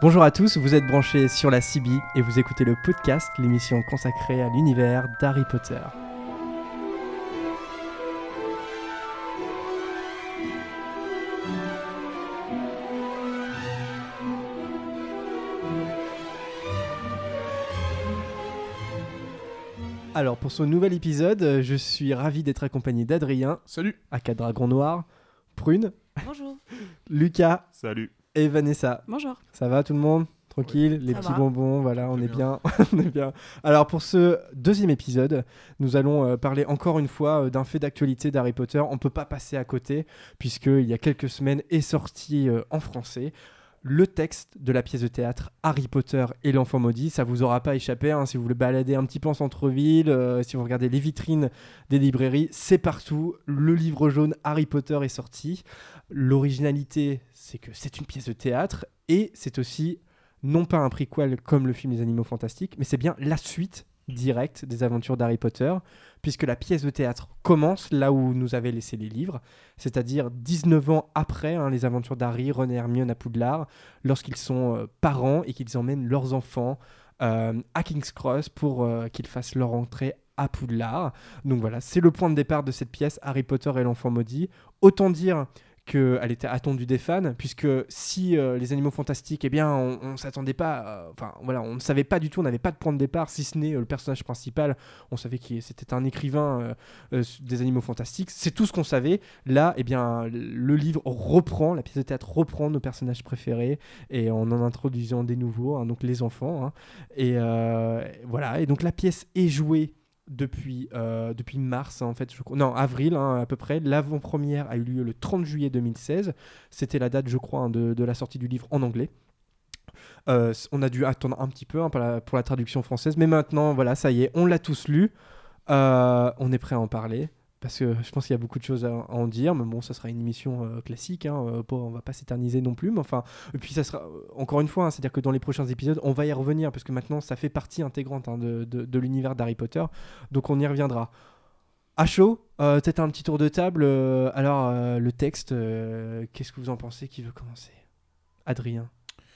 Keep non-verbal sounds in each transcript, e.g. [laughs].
Bonjour à tous, vous êtes branchés sur la CB et vous écoutez le podcast, l'émission consacrée à l'univers d'Harry Potter. Alors pour ce nouvel épisode, je suis ravi d'être accompagné d'Adrien, Salut. aka Dragon Noir, Prune, Bonjour. Lucas Salut. Et Vanessa. Bonjour. Ça va tout le monde? Tranquille, les Ça petits va. bonbons, voilà, on est bien. [laughs] on est bien. Alors pour ce deuxième épisode, nous allons euh, parler encore une fois euh, d'un fait d'actualité d'Harry Potter. On ne peut pas passer à côté, puisqu'il y a quelques semaines est sorti euh, en français le texte de la pièce de théâtre Harry Potter et l'enfant maudit. Ça vous aura pas échappé, hein, si vous voulez balader un petit peu en centre-ville, euh, si vous regardez les vitrines des librairies, c'est partout. Le livre jaune Harry Potter est sorti. L'originalité, c'est que c'est une pièce de théâtre et c'est aussi non pas un prequel comme le film Les Animaux Fantastiques, mais c'est bien la suite directe des aventures d'Harry Potter, puisque la pièce de théâtre commence là où nous avaient laissé les livres, c'est-à-dire 19 ans après hein, les aventures d'Harry, Ron et Hermione à Poudlard, lorsqu'ils sont euh, parents et qu'ils emmènent leurs enfants euh, à King's Cross pour euh, qu'ils fassent leur entrée à Poudlard. Donc voilà, c'est le point de départ de cette pièce, Harry Potter et l'enfant maudit. Autant dire qu'elle était attendue des fans, puisque si euh, les animaux fantastiques, eh bien, on, s'attendait pas, euh, enfin voilà, on ne savait pas du tout, on n'avait pas de point de départ, si ce n'est euh, le personnage principal, on savait que c'était un écrivain des animaux fantastiques, c'est tout ce qu'on savait. Là, eh bien, le livre reprend, la pièce de théâtre reprend nos personnages préférés, et en en introduisant des nouveaux, hein, donc les enfants, hein. et voilà, et donc la pièce est jouée depuis, euh, depuis mars, hein, en fait, je non, avril hein, à peu près. L'avant-première a eu lieu le 30 juillet 2016. C'était la date, je crois, hein, de, la sortie du livre en anglais. Euh, on a dû attendre un petit peu pour, la, pour la traduction française, mais maintenant, voilà, ça y est, on l'a tous lu. Euh, on est prêt à en parler. Parce que je pense qu'il y a beaucoup de choses à, à en dire, mais bon, ça sera une émission euh, classique, hein, euh, pas- on va pas s'éterniser non plus, mais enfin, et puis ça sera, euh, encore une fois, hein, c'est-à-dire que dans les prochains épisodes, on va y revenir, parce que maintenant, ça fait partie intégrante hein, de, de- de l'univers d'Harry Potter, donc on y reviendra. À chaud, euh, peut-être un petit tour de table, alors le texte, qu'est-ce que vous en pensez Qui veut commencer? Adrien?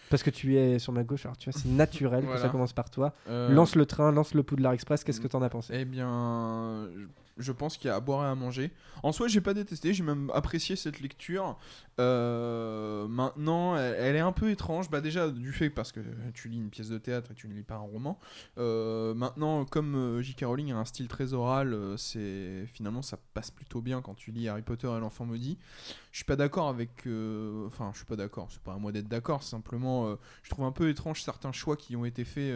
Parce que tu es sur ma gauche, alors tu vois, c'est [laughs] naturel que ça commence par toi. Lance le train, lance le Poudlard Express, qu'est-ce que t'en as pensé? Eh bien, je- pense qu'il y a à boire et à manger. En soi, j'ai pas détesté, j'ai même apprécié cette lecture. Euh, maintenant, elle, est un peu étrange. Bah déjà du fait parce que tu lis une pièce de théâtre et tu ne lis pas un roman. Euh, maintenant, comme euh, J.K. Rowling a un style très oral, c'est finalement ça passe plutôt bien quand tu lis Harry Potter et l'enfant maudit. Je suis pas d'accord avec. Enfin, je suis pas d'accord. C'est pas à moi d'être d'accord. Simplement, je trouve un peu étrange certains choix qui ont été faits.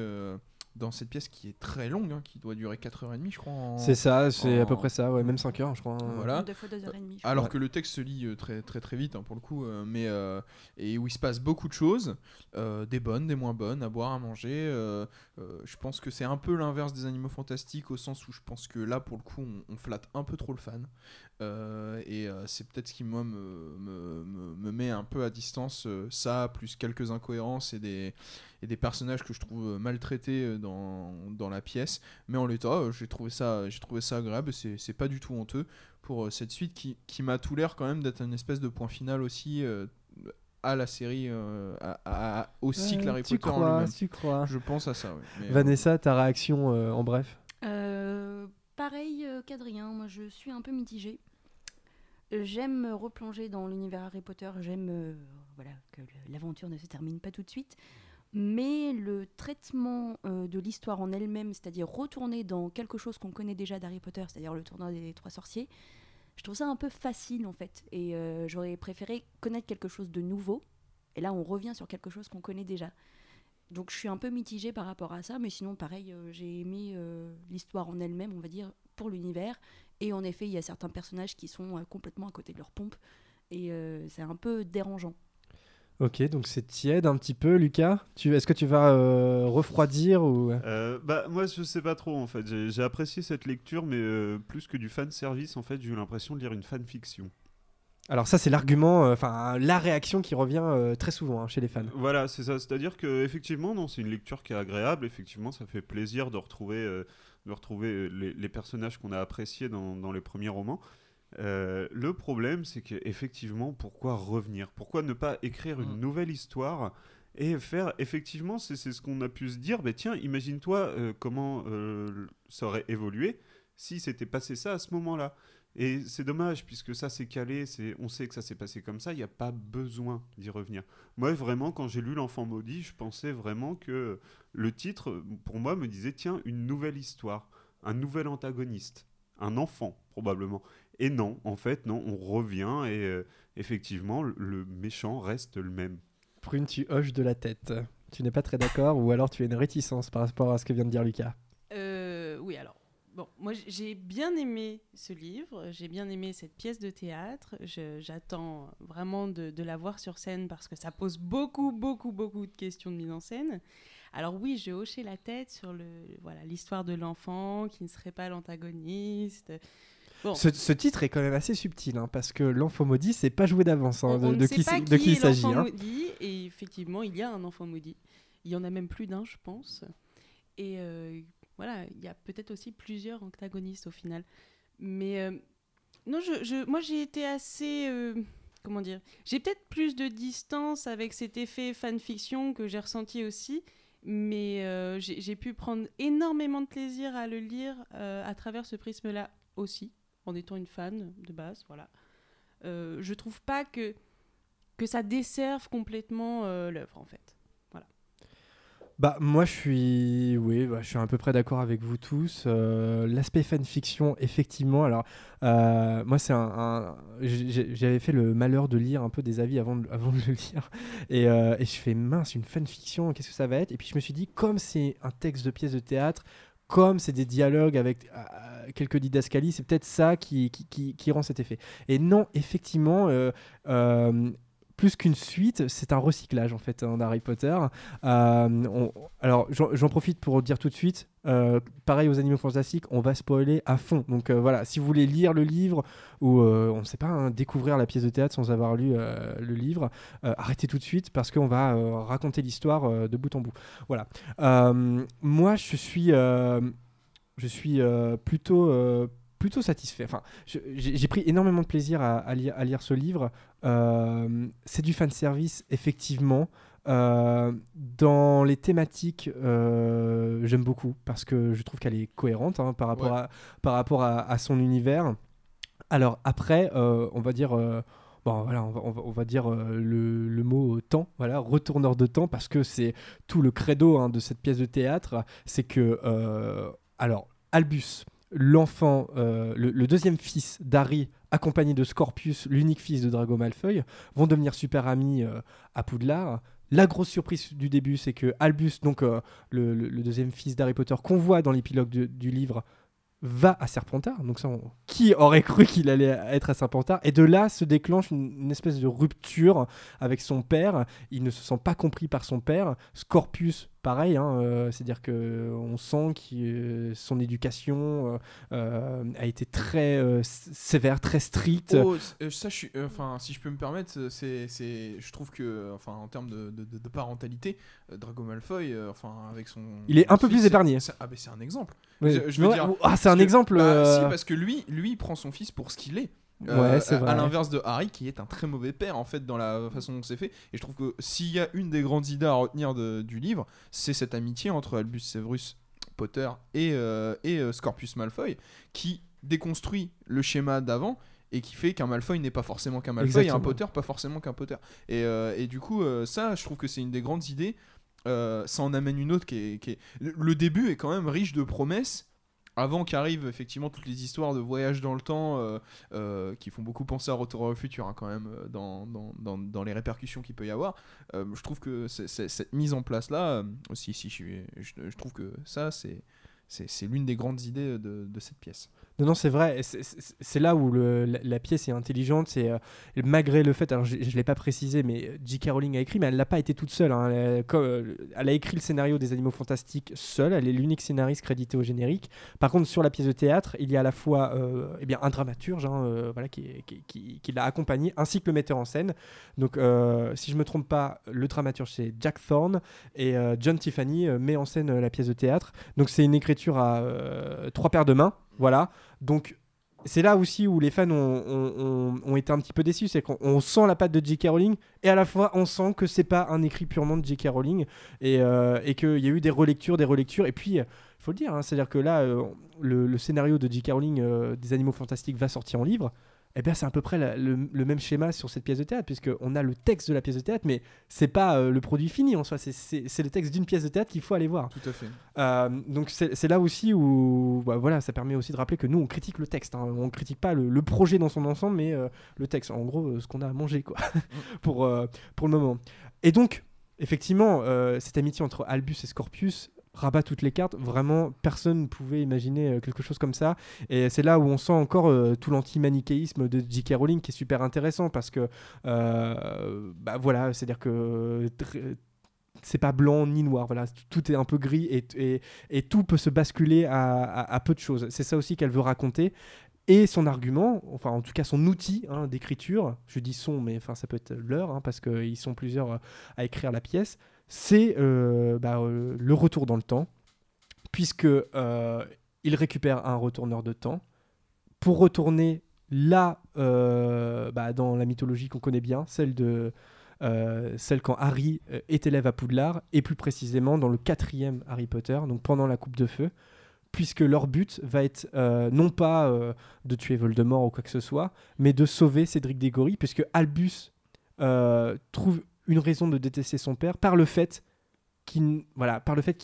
Dans cette pièce qui est très longue, hein, qui doit durer 4h30 je crois. en- C'est ça, c'est à peu près ça, ouais, même 5 heures, je crois. hein. Voilà. Deux fois deux heures et demie. je Alors Ouais. que le texte se lit euh, très très très vite hein, pour le coup, euh, mais euh, et où il se passe beaucoup de choses, euh, des bonnes, des moins bonnes, à boire, à manger. euh, euh, je pense que c'est un peu l'inverse des animaux fantastiques au sens où je pense que là pour le coup on, on flatte un peu trop le fan Euh, et euh, c'est peut-être ce qui moi me, me, me- me met un peu à distance euh, ça plus quelques incohérences et des et des personnages que je trouve euh, maltraités euh, dans, dans la pièce. Mais en l'état, euh, j'ai trouvé ça j'ai trouvé ça agréable. C'est c'est pas du tout honteux pour cette suite qui, qui m'a tout l'air quand même d'être une espèce de point final aussi euh, à la série, euh, à, à- au cycle Euh, Harry tu Potter crois, tu crois. Je pense à ça, oui. Mais, euh, Vanessa, ta réaction euh, en bref? Euh, pareil qu'Adrien, moi je suis un peu mitigée. J'aime me replonger dans l'univers Harry Potter, j'aime euh, voilà, que l'aventure ne se termine pas tout de suite. Mais le traitement euh, de l'histoire en elle-même, c'est-à-dire retourner dans quelque chose qu'on connaît déjà d'Harry Potter, c'est-à-dire le tournoi des trois sorciers, je trouve ça un peu facile en fait. Et euh, j'aurais préféré connaître quelque chose de nouveau. Et là, on revient sur quelque chose qu'on connaît déjà. Donc je suis un peu mitigée par rapport à ça, mais sinon pareil, euh, j'ai aimé l'histoire en elle-même, on va dire, pour l'univers. Et en effet, il y a certains personnages qui sont complètement à côté de leur pompe, et c'est un peu dérangeant. Ok, donc c'est tiède un petit peu, Lucas. Tu, est-ce que tu vas euh, refroidir ou? Euh, bah moi je sais pas trop en fait. J'ai j'ai apprécié cette lecture, mais euh, plus que du fan service en fait, j'ai eu l'impression de lire une fanfiction. Alors ça, c'est l'argument, euh, enfin la réaction qui revient euh, très souvent hein, chez les fans. Voilà, c'est ça. C'est-à-dire que effectivement, non, c'est une lecture qui est agréable. Effectivement, ça fait plaisir de retrouver, euh, de retrouver les, les personnages qu'on a appréciés dans, dans les premiers romans. Euh, le problème, c'est qu'effectivement, pourquoi revenir? Pourquoi ne pas écrire une Mm. nouvelle histoire et faire effectivement, c'est c'est ce qu'on a pu se dire. Ben tiens, imagine-toi euh, comment euh, ça aurait évolué si c'était passé ça à ce moment-là. Et c'est dommage puisque ça s'est calé, c'est on sait que ça s'est passé comme ça, il n'y a pas besoin d'y revenir. Moi vraiment quand j'ai lu l'enfant maudit, je pensais vraiment que le titre pour moi me disait tiens une nouvelle histoire, un nouvel antagoniste, un enfant probablement. Et non, en fait non, on revient et euh, effectivement le- le méchant reste le même. Prune, tu hoches de la tête. Tu n'es pas très d'accord ou alors tu as une réticence par rapport à ce que vient de dire Lucas? Euh, oui, alors. Bon, moi j'ai bien aimé ce livre, j'ai bien aimé cette pièce de théâtre. J'attends vraiment de, de la voir sur scène parce que ça pose beaucoup, beaucoup, beaucoup de questions de mise en scène. Alors oui, j'ai hoché la tête sur le voilà l'histoire de l'enfant qui ne serait pas l'antagoniste. Bon, ce, ce titre est quand même assez subtil hein, parce que l'enfant maudit, c'est pas joué d'avance hein, de, de qui, c'est- de qui il s'agit. l'enfant hein. maudit, et effectivement, il y a un enfant maudit. Il y en a même plus d'un, je pense. Et euh, voilà, il y a peut-être aussi plusieurs antagonistes au final. Mais euh, non, je, je- moi j'ai été assez. euh, comment dire J'ai peut-être plus de distance avec cet effet fanfiction que j'ai ressenti aussi. Mais j'ai pu prendre énormément de plaisir à le lire à travers ce prisme-là aussi, en étant une fan de base. Voilà. Euh, je trouve pas que, que ça desserve complètement euh, l'œuvre, en fait. Bah moi je suis oui bah, je suis à peu près d'accord avec vous tous Euh, l'aspect fanfiction effectivement alors euh, moi c'est un, j'avais fait le malheur de lire un peu des avis avant de, [laughs] avant de le lire et je fais mince une fanfiction qu'est-ce que ça va être? Et puis je me suis dit comme c'est un texte de pièce de théâtre comme c'est des dialogues avec euh, quelques didascalies c'est peut-être ça qui, qui, rend cet effet et non effectivement euh, euh, plus qu'une suite, c'est un recyclage en fait hein, d'Harry Potter. Euh, alors j'en profite pour dire tout de suite, euh, pareil aux animaux fantastiques, on va spoiler à fond. Donc euh, voilà, si vous voulez lire le livre ou euh, on ne sait pas hein, découvrir la pièce de théâtre sans avoir lu le livre, arrêtez tout de suite parce qu'on va raconter l'histoire de bout en bout. Voilà. Moi, je suis, je suis plutôt plutôt satisfait. Enfin, j'ai pris énormément de plaisir à, lire, ce livre. C'est du fan service, effectivement. Euh, dans les thématiques, euh, j'aime beaucoup parce que je trouve qu'elle est cohérente hein, par rapport, Ouais. à, par rapport à, à son univers. Alors après, euh, on va dire, bon voilà, on va, on va- on va dire le, le mot temps, voilà, retourneur de temps, parce que c'est tout le credo hein, de cette pièce de théâtre, c'est que, alors, Albus, l'enfant, euh, le, le deuxième fils d'Harry, accompagné de Scorpius, l'unique fils de Drago Malfoy, vont devenir super amis euh, à Poudlard. La grosse surprise du début, c'est que Albus, donc euh, le, deuxième fils d'Harry Potter, qu'on voit dans l'épilogue du livre, va à Serpentard. Donc ça, qui aurait cru qu'il allait être à Serpentard? Et de là se déclenche une, une espèce de rupture avec son père. Il ne se sent pas compris par son père. Scorpius, pareil. hein, euh, C'est-à-dire que on sent que son éducation euh, euh, a été très euh, sévère, très stricte. Oh, euh, ça, je suis, euh, enfin, si je peux me permettre, euh, c'est, je trouve que, euh, enfin, en termes de, de, de- de parentalité, euh, Drago Malfoy, euh, enfin, avec son, Il est un peu fils, plus épargné. c'est- Ah, mais c'est un exemple. Je- je veux Ouais, dire, ah, c'est un que- exemple. Bah, euh, Si, parce que lui, lui, il prend son fils pour ce qu'il est. Ouais, Euh, c'est à- vrai. À l'inverse de Harry, qui est un très mauvais père en fait dans la façon dont c'est fait. Et je trouve que s'il y a une des grandes idées à retenir de- du livre, c'est cette amitié entre Albus Severus Potter et, euh, et euh, Scorpius Malfoy, qui déconstruit le schéma d'avant et qui fait qu'un Malfoy n'est pas forcément qu'un Malfoy et un. Potter pas forcément qu'un Potter. Et, euh, et du coup, ça, je trouve que c'est une des grandes idées. Ça en amène une autre qui est, qui est- le début est quand même riche de promesses. Avant qu'arrivent effectivement toutes les histoires de voyage dans le temps euh, euh, qui font beaucoup penser à Retour le futur hein, quand même euh, dans, dans, dans, les répercussions qu'il peut y avoir. Je trouve que cette mise en place là aussi, si je, je, trouve que ça c'est l'une des grandes idées de, de cette pièce. Non, non, c'est vrai. c'est- là où la, pièce est intelligente. C'est euh, malgré le fait, alors je, je l'ai pas précisé, mais J.K. Rowling a écrit, mais elle l'a pas été toute seule. hein. Elle, a- comme, euh, elle a écrit le scénario des Animaux Fantastiques seule. Elle est l'unique scénariste crédité au générique. Par contre, sur la pièce de théâtre, il y a à la fois euh, eh un dramaturge, hein, euh, qui, l'a accompagné, ainsi que le metteur en scène. Donc, euh, si je me trompe pas, le dramaturge c'est Jack Thorne et euh, John Tiffany euh, met en scène euh, la pièce de théâtre. Donc, c'est une écriture à euh, trois paires de mains. Voilà. Donc, c'est là aussi où les fans ont, été un petit peu déçus, c'est qu'on on sent la patte de J.K. Rowling et à la fois on sent que c'est pas un écrit purement de J.K. Rowling et, euh, qu'il y a eu des relectures, des relectures et puis il faut le dire, hein, c'est-à-dire que là euh, le, le scénario de J.K. Rowling euh, des Animaux Fantastiques va sortir en livre. Eh bien, c'est à peu près la- le, le même schéma sur cette pièce de théâtre, puisqu'on a le texte de la pièce de théâtre, mais c'est pas euh, le produit fini en soi, c'est- le texte d'une pièce de théâtre qu'il faut aller voir. Tout à fait. Euh, donc c'est là aussi où bah, voilà, ça permet aussi de rappeler que nous on critique le texte, hein. on critique pas le, le projet dans son ensemble, mais euh, le texte, en gros ce qu'on a à manger quoi, [laughs] pour, pour le moment. Et donc effectivement, cette amitié entre Albus et Scorpius rabat toutes les cartes, vraiment personne ne pouvait imaginer euh, quelque chose comme ça, et c'est là où on sent encore euh, tout l'anti-manichéisme de J.K. Rowling qui est super intéressant parce que euh, bah voilà, c'est-à-dire que c'est pas blanc ni noir, voilà, tout est un peu gris et, tout peut se basculer à, peu de choses. C'est ça aussi qu'elle veut raconter. Et son argument, enfin en tout cas son outil hein, d'écriture, je dis son, mais enfin ça peut être leur, hein, parce qu'ils sont plusieurs à écrire la pièce, c'est euh, bah, euh, le retour dans le temps, puisque euh, il récupère un retourneur de temps pour retourner là bah, dans la mythologie qu'on connaît bien, celle de celle quand Harry est élève à Poudlard, et plus précisément dans le quatrième Harry Potter, donc pendant la Coupe de Feu, puisque leur but va être non pas de tuer Voldemort ou quoi que ce soit, mais de sauver Cédric Diggory, puisque Albus trouve une raison de détester son père par le fait qu'il voilà, par le fait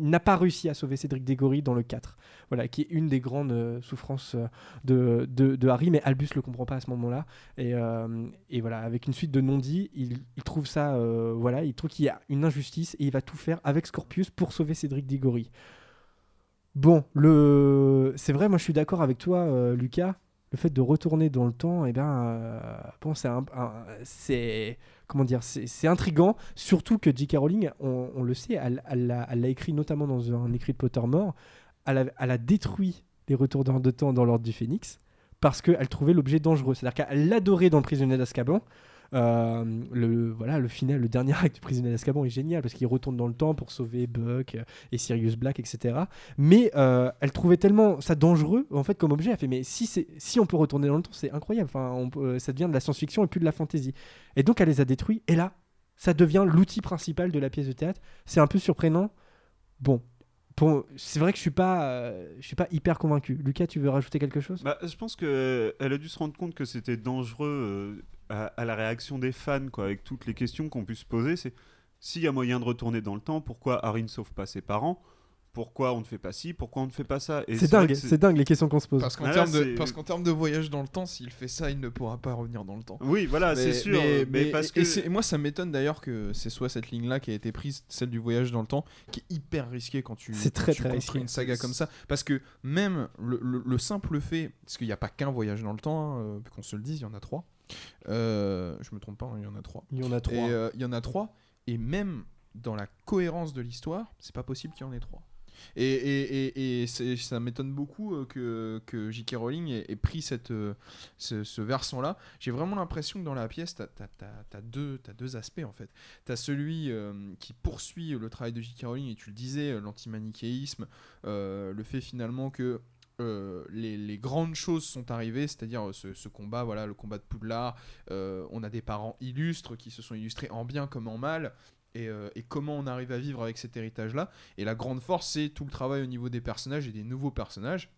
n'a pas réussi à sauver Cédric Diggory dans le 4. Voilà, qui est une des grandes euh, souffrances euh, de, de, Harry, mais Albus le comprend pas à ce moment-là. Et, euh, et voilà, avec une suite de non-dits, il, il trouve ça, voilà, il trouve qu'il y a une injustice et il va tout faire avec Scorpius pour sauver Cédric Diggory. Bon, le... c'est vrai, moi je suis d'accord avec toi, Lucas. Le fait de retourner dans le temps, eh ben, bon, c'est un- c'est comment dire, c'est intrigant. Surtout que J.K. Rowling, on, le sait, elle l'a écrit notamment dans un écrit de Pottermore. Elle a, elle a détruit les retourneurs de temps dans l'ordre du Phénix parce qu'elle trouvait l'objet dangereux. C'est-à-dire qu'elle l'adorait dans le prisonnier d'Azkaban. Euh, le, voilà, le final, le dernier acte du prisonnier d'Azkaban est génial parce qu'il retourne dans le temps pour sauver Buck et Sirius Black, etc. Mais euh, elle trouvait tellement ça dangereux en fait comme objet. Elle fait mais si c'est si on peut retourner dans le temps, c'est incroyable. Enfin, on euh, ça devient de la science-fiction et plus de la fantasy. Et donc elle les a détruits. Et là, ça devient l'outil principal de la pièce de théâtre. C'est un peu surprenant. Bon. Pour- C'est vrai que je suis pas, je suis pas hyper convaincu. Lucas, tu veux rajouter quelque chose? Bah, je pense qu'elle a dû se rendre compte que c'était dangereux à, à la réaction des fans, quoi, avec toutes les questions qu'on puisse se poser. C'est s'il y a moyen de retourner dans le temps, pourquoi Harry ne sauve pas ses parents? Pourquoi on ne fait pas ci? Pourquoi on ne fait pas ça? Et C'est dingue, c'est dingue les questions qu'on se pose. Parce qu'en Ah termes, de, qu'en termes de voyage dans le temps, s'il fait ça, il ne pourra pas revenir dans le temps. Oui, voilà, c'est sûr. Mais, mais- parce et- que et moi, ça m'étonne d'ailleurs que c'est soit cette ligne-là qui a été prise, celle du voyage dans le temps, qui est hyper risquée quand tu, C'est quand très, tu très construis risqué. une saga comme ça. Parce que même le, le- le simple fait, parce qu'il n'y a pas qu'un voyage dans le temps, hein, euh, qu'on se le dise, il y en a trois. Euh, je me trompe pas, hein, il y en a trois. Il y en a trois. Et euh, il y en a trois. Et même dans la cohérence de l'histoire, c'est pas possible qu'il y en ait trois. Et, et, et, ça m'étonne beaucoup euh, que, que J.K. Rowling ait, ait pris cette, ce, ce versant-là. J'ai vraiment l'impression que dans la pièce, tu as, deux, t'as deux aspects en fait. Tu as celui euh, qui poursuit le travail de J.K. Rowling, et tu le disais, l'antimanichéisme, le fait finalement que euh, les, grandes choses sont arrivées, c'est-à-dire euh, ce, combat, voilà, le combat de Poudlard. euh, on a des parents illustres qui se sont illustrés en bien comme en mal. Et comment on arrive à vivre avec cet héritage-là. Et la grande force, c'est tout le travail au niveau des personnages et des nouveaux personnages.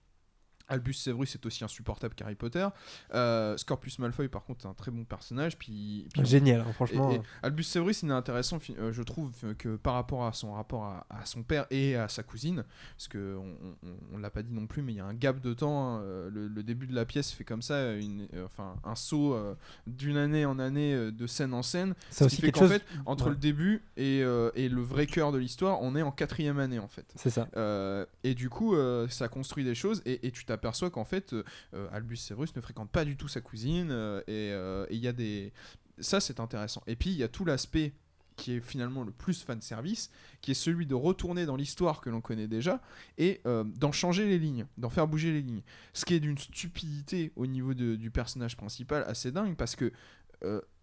Albus Severus est aussi insupportable qu'Harry Potter. Euh, Scorpius Malfoy, par contre, est un très bon personnage. Puis, puis Génial, hein, franchement. et Albus Severus, il est intéressant, euh, je trouve, euh, que par rapport à son rapport à, à son père et à sa cousine, parce que on, on, on l'a pas dit non plus, mais il y a un gap de temps. hein, euh, le, le début de la pièce fait comme ça, une, euh, enfin un saut euh, d'une année en année, euh, de scène en scène. C'est ce aussi qui fait quelque chose. fait, entre Ouais. le début et, euh, et le vrai cœur de l'histoire, on est en quatrième année en fait. C'est ça. Euh, et du coup, euh, ça construit des choses et, et tu t'aperçois qu'en fait, euh, euh, Albus Severus ne fréquente pas du tout sa cousine euh, et il y a des. Ça, c'est intéressant. Et puis, il y a tout l'aspect qui est finalement le plus fan service, qui est celui de retourner dans l'histoire que l'on connaît déjà et d'en changer les lignes, d'en faire bouger les lignes. Ce qui est d'une stupidité au niveau de- du personnage principal assez dingue parce que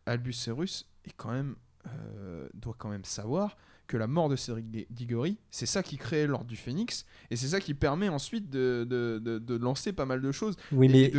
Albus Severus est quand même, doit quand même savoir que la mort de Cédric Di- Diggory, c'est ça qui crée l'ordre du Phénix, et c'est ça qui permet ensuite de, de, de- de lancer pas mal de choses. Oui, mais que-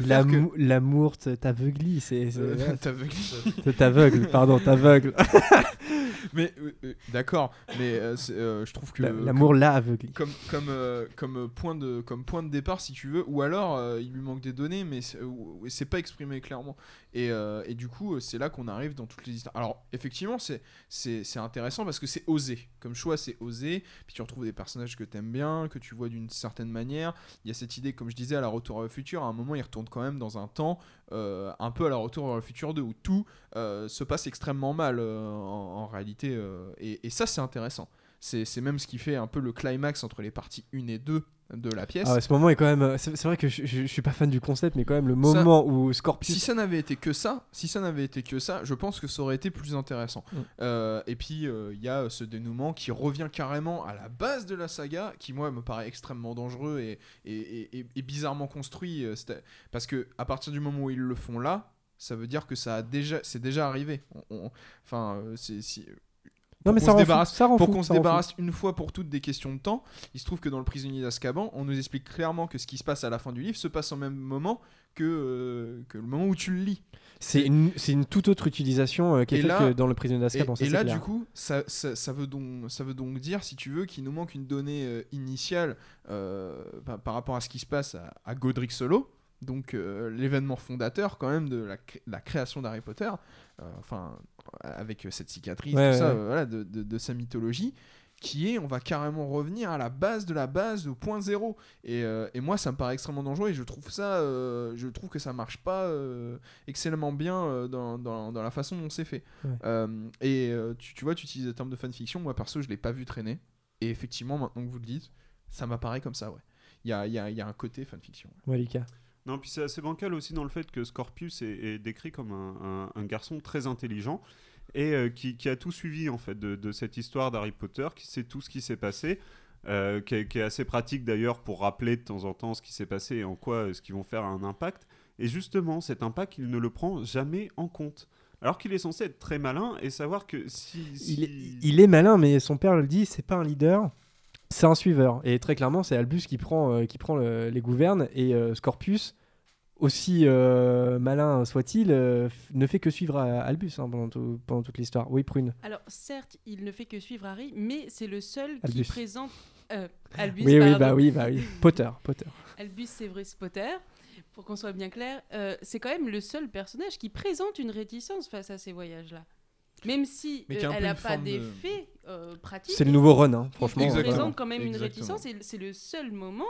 l'amour te- t'aveuglit, Euh, [laughs] t'aveugle. pardon, t'aveugle. [laughs] mais euh, euh, d'accord, mais euh, je trouve que La- L'amour l'a aveuglé. comme comme comme point de comme point de départ si tu veux ou alors il lui manque des données mais c'est, pas exprimé clairement et, et du coup c'est là qu'on arrive dans toutes les histoires alors effectivement c'est intéressant parce que c'est osé comme choix c'est osé puis tu retrouves des personnages que t'aimes bien que tu vois d'une certaine manière. Il y a cette idée comme je disais à la retour le futur. À un moment il retourne quand même dans un temps euh, un peu à la retour le futur 2 où tout euh, se passe extrêmement mal euh, en, réalité et ça c'est intéressant c'est même ce qui fait un peu le climax entre les parties 1 et 2 de la pièce. Ah ce moment est quand même. C'est vrai que je, je- je suis pas fan du concept, mais quand même le moment où Scorpius. si ça n'avait été que ça, si ça n'avait été que ça, je pense que ça aurait été plus intéressant. Mm. Euh, et puis euh, il y a ce dénouement qui revient carrément à la base de la saga, qui moi me paraît extrêmement dangereux et, et, et- bizarrement construit, euh, parce que à partir du moment où ils le font là, ça veut dire que ça a déjà, c'est déjà arrivé. On- on- Enfin, c'est si, non, mais ça se débarrasse- ça pour qu'on se débarrasse une fois pour toutes des questions de temps, il se trouve que dans Le Prisonnier d'Azkaban, on nous explique clairement que ce qui se passe à la fin du livre se passe au même moment que, euh, que le moment où tu le lis. C'est une, toute autre utilisation euh, qui est Et faite que dans le prisonnier Et, d'Azkaban. et c'est là, clair. du coup, ça, ça, ça veut donc, ça veut donc dire, si tu veux, qu'il nous manque une donnée euh, initiale euh, par, par rapport à ce qui se passe à, à Godric Solo, donc euh, l'événement fondateur quand même de la, cré- la création d'Harry Potter, euh, enfin, avec euh, cette cicatrice, Ouais, tout ça, ouais. euh, voilà, de, de- de sa mythologie, qui est, on va carrément revenir à la base de la base, au point zéro. Et, euh, et moi, ça me paraît extrêmement dangereux et je trouve ça, euh, je trouve que ça marche pas euh, excellemment bien dans, dans- dans la façon dont c'est fait. Et tu, tu vois, tu utilises le terme de fanfiction. Moi, perso, je l'ai pas vu traîner. Et effectivement, maintenant que vous le dites, ça m'apparaît comme ça, ouais. Il y a, y a- y a un côté fanfiction. Lucas. Non, puis c'est assez bancal aussi dans le fait que Scorpius est, décrit comme un, garçon très intelligent et euh, qui, a tout suivi en fait de, cette histoire d'Harry Potter, qui sait tout ce qui s'est passé, euh, qui, est, assez pratique d'ailleurs pour rappeler de temps en temps ce qui s'est passé et en quoi euh, ce qu'ils vont faire a un impact. Et justement, cet impact, il ne le prend jamais en compte. Alors qu'il est censé être très malin et savoir que si... Il, est- malin, mais son père le dit, c'est pas un leader, c'est un suiveur. Et très clairement, c'est Albus qui prend, qui prend le- les gouvernes et Scorpius, aussi euh, malin soit-il, euh, ne fait que suivre à- Albus hein, pendant, tout- pendant toute l'histoire. Oui, Prune. Alors, certes, il ne fait que suivre Harry, mais c'est le seul Albus. qui présente. euh, Albus, oui, oui, bah oui, bah oui. [laughs] Potter, Potter. Albus Severus Potter, pour qu'on soit bien clair, euh, c'est quand même le seul personnage qui présente une réticence face à ces voyages-là. Même si Mais euh, elle n'a pas de- d'effet euh, pratique, C'est le nouveau Ron, hein, il franchement. Exactement. présente quand même une réticence et c'est le seul moment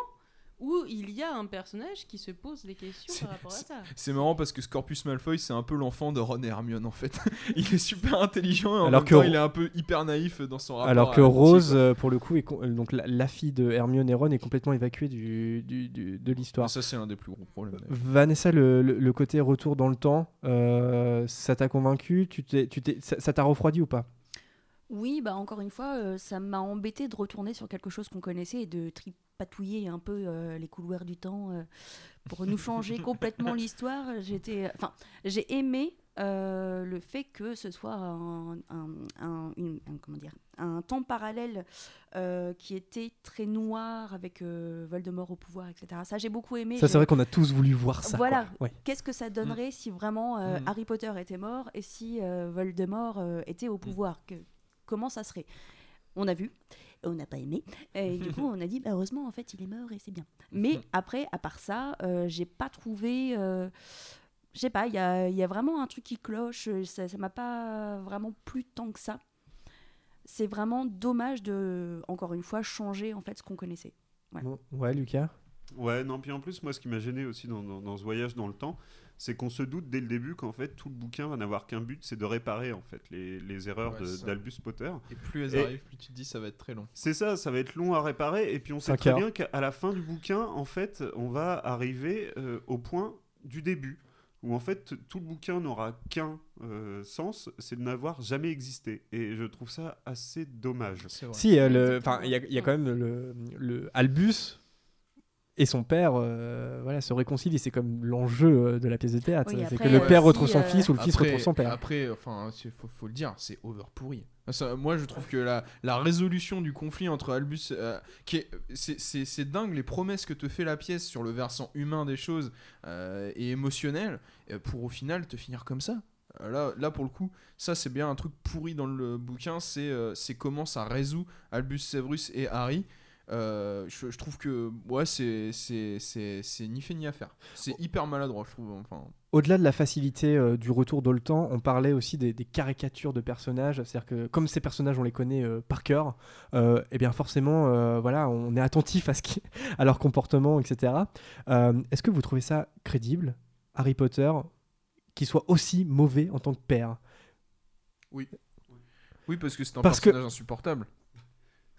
où il y a un personnage qui se pose des questions C'est- par rapport à ça. C'est marrant parce que Scorpius Malfoy, c'est un peu l'enfant de Ron et Hermione en fait. [laughs] il est super intelligent et en Alors même que temps, Ro- il est un peu hyper naïf dans son rapport. Alors que Rose, quoi. euh, pour le coup, est euh, donc la, la fille de Hermione et Ron est complètement évacuée du, du- du- de l'histoire. Ça, c'est un des plus gros problèmes. Vanessa, le, le- le côté retour dans le temps, euh, ça t'a convaincu? Tu t'es, tu t'es, ça, t'a refroidi ou pas? Oui, bah encore une fois, euh, ça m'a embêté de retourner sur quelque chose qu'on connaissait et de tripatouiller un peu euh, les couloirs du temps euh, pour nous changer [laughs] complètement l'histoire. J'étais, enfin, j'ai aimé euh, le fait que ce soit un, un- un- une- un- comment dire, un temps parallèle euh, qui était très noir avec euh, Voldemort au pouvoir, etc. Ça, j'ai beaucoup aimé. Ça, c'est vrai qu'on a tous voulu voir ça. Voilà. Ouais. Qu'est-ce que ça donnerait si vraiment Mm. Harry Potter était mort et si Voldemort était au pouvoir? Que, Comment ça serait? On a vu, on n'a pas aimé. Et du coup, on a dit, bah, heureusement, en fait, il est mort et c'est bien. Mais après, à part ça, euh, j'ai pas trouvé. euh, je sais pas, il y a, il y a vraiment un truc qui cloche. euh, Ça m'a pas vraiment plu tant que ça. C'est vraiment dommage de, encore une fois, changer en fait ce qu'on connaissait. Ouais. Lucas? Ouais, non, puis en plus, moi, ce qui m'a gêné aussi dans, dans- dans ce voyage dans le temps, c'est qu'on se doute dès le début qu'en fait, tout le bouquin va n'avoir qu'un but, c'est de réparer en fait les, les erreurs Ouais, d'Albus Potter. Et plus elles Et- arrivent, plus tu te dis ça va être très long. C'est ça, ça va être long à réparer, et puis on sait très bien qu'à la fin du bouquin, en fait, on va arriver euh, au point du début, où en fait, tout le bouquin n'aura qu'un euh, sens, c'est de n'avoir jamais existé. Et je trouve ça assez dommage. C'est vrai. Si, euh, le- Exactement. enfin, il y, a- il y a quand même le, le Albus et son père euh, voilà, se réconcilie. C'est comme l'enjeu euh, de la pièce de théâtre. Oui, c'est que le père aussi, retrouve son euh, fils ou le fils retrouve son père. Après, enfin, il faut, faut le dire, c'est over pourri. Ça, moi, je trouve que la, la résolution du conflit entre Albus, euh, qui est, c'est, dingue les promesses que te fait la pièce sur le versant humain des choses euh, et émotionnel, euh, pour au final te finir comme ça. Euh, Là, là, pour le coup, ça c'est bien un truc pourri dans le bouquin, c'est euh, c'est comment ça résout Albus Severus et Harry. Euh, je, je trouve que ouais, c'est c'est- c'est c'est ni fait ni à faire. C'est hyper maladroit, je trouve. Enfin, Au-delà de la facilité euh, du retour dans le temps, on parlait aussi des, des caricatures de personnages. C'est-à-dire que comme ces personnages, on les connaît euh, par cœur, euh, eh bien forcément, voilà, on est attentif à, ce qui- [laughs] à leur comportement, etc. Est-ce que vous trouvez ça crédible, Harry Potter, qu'il soit aussi mauvais en tant que père? Oui, parce que c'est un Parce que- personnage insupportable.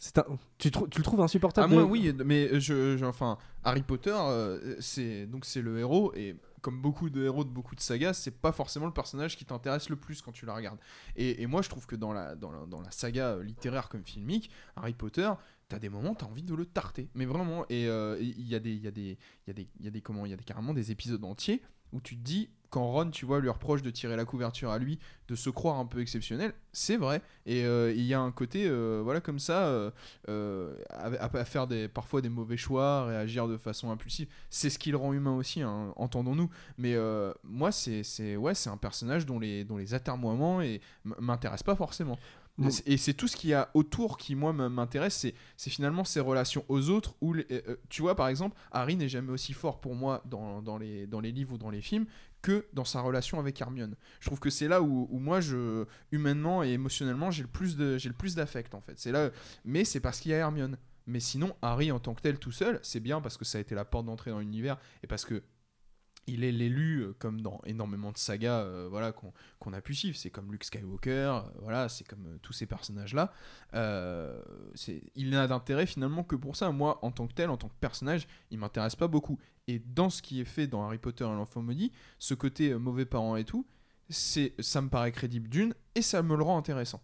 C'est un- tu, tu le trouves insupportable Ah, moi, de- oui, mais je, je- enfin, Harry Potter, euh, c'est donc c'est le héros et comme beaucoup de héros de beaucoup de sagas, c'est pas forcément le personnage qui t'intéresse le plus quand tu la regardes. Et, et moi, je trouve que dans la, dans la, dans la saga euh, littéraire comme filmique, Harry Potter, t'as des moments, t'as envie de le tarter. Mais vraiment, et euh, il y a des, il y a des, il y a des, il y a des comment, il y a des carrément des épisodes entiers où tu te dis quand Ron, tu vois, lui reproche de tirer la couverture à lui, de se croire un peu exceptionnel, c'est vrai. Et euh, il y a un côté, euh, voilà, comme ça, euh, à, faire des, parfois des mauvais choix, réagir de façon impulsive. C'est ce qui le rend humain aussi, hein, entendons-nous. Mais moi, c'est, ouais, c'est un personnage dont les, dont les atermoiements m'intéressent pas forcément. Et c'est- tout ce qu'il y a autour qui, moi, m'intéresse. C'est, finalement ses relations aux autres. Où les- euh, tu vois, par exemple, Harry n'est jamais aussi fort pour moi dans, dans, les, dans les livres ou dans les films que dans sa relation avec Hermione. Je trouve que c'est là où, moi, je, humainement et émotionnellement, j'ai le plus de, j'ai le plus d'affect en fait. C'est là, mais c'est parce qu'il y a Hermione. Mais sinon, Harry en tant que tel tout seul, c'est bien parce que ça a été la porte d'entrée dans l'univers et parce que il est l'élu euh, comme dans énormément de sagas euh, voilà qu'on qu'on a pu suivre. C'est comme Luke Skywalker euh, voilà c'est comme euh, tous ces personnages là il n'a d'intérêt finalement que pour ça. Moi en tant que tel en tant que personnage il m'intéresse pas beaucoup. Et dans ce qui est fait dans Harry Potter et l'enfant maudit ce côté euh, mauvais parent et tout c'est ça me paraît crédible d'une et ça me le rend intéressant.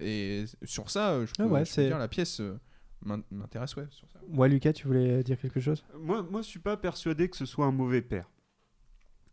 Et sur ça euh, je peux, Ah ouais, je peux c'est- dire la pièce euh, m'in- m'intéresse ouais sur ça. Ouais, Lucas, tu voulais dire quelque chose? Moi, moi, je suis pas persuadé que ce soit un mauvais père.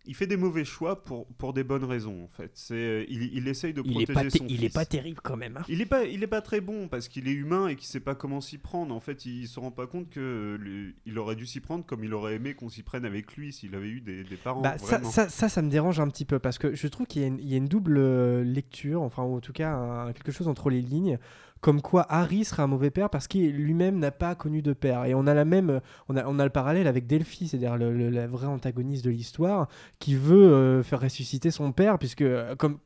Il fait des mauvais choix pour, pour des bonnes raisons, en fait. C'est, euh, il, il essaye de protéger son fils. terrible quand même. hein. Il est pas, il est pas très bon parce qu'il est humain et qu'il sait pas comment s'y prendre. En fait, il se rend pas compte que euh, lui- il aurait dû s'y prendre comme il aurait aimé qu'on s'y prenne avec lui s'il avait eu des, des parents. Bah, ça, ça, ça, ça me dérange un petit peu parce que je trouve qu'il y, a une- il y a une double euh, lecture, enfin, ou en tout cas, un- quelque chose entre les lignes, comme quoi Harry serait un mauvais père parce qu'il lui-même n'a pas connu de père. Et on a la même, on a, on a le parallèle avec Delphi, c'est-à-dire le, le- la vraie antagoniste de l'histoire, qui veut euh, faire ressusciter son père, puisque euh, comme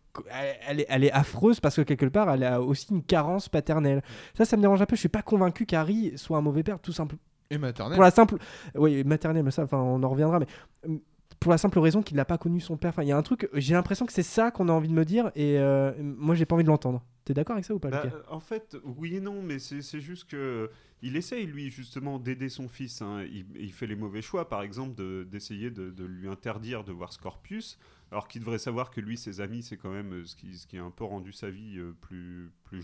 elle- est, elle est affreuse parce que quelque part elle a aussi une carence paternelle. Ça, ça me dérange un peu. Je suis pas convaincu qu'Harry soit un mauvais père, tout simplement. et maternelle Pour la simple, oui, maternelle, mais ça, enfin, on en reviendra, mais euh, pour la simple raison qu'il n'a pas connu son père. Enfin, il y a un truc. J'ai l'impression que c'est ça qu'on a envie de me dire, et euh, moi, j'ai pas envie de l'entendre. T'es d'accord avec ça ou pas, Bah, Lucas? en fait, oui et non, mais c'est juste que il essaye lui justement d'aider son fils. hein. Il, il fait les mauvais choix, par exemple, de- d'essayer de, de lui interdire de voir Scorpius, alors qu'il devrait savoir que lui, ses amis, c'est quand même euh, ce qui, ce qui a un peu rendu sa vie euh, plus plus.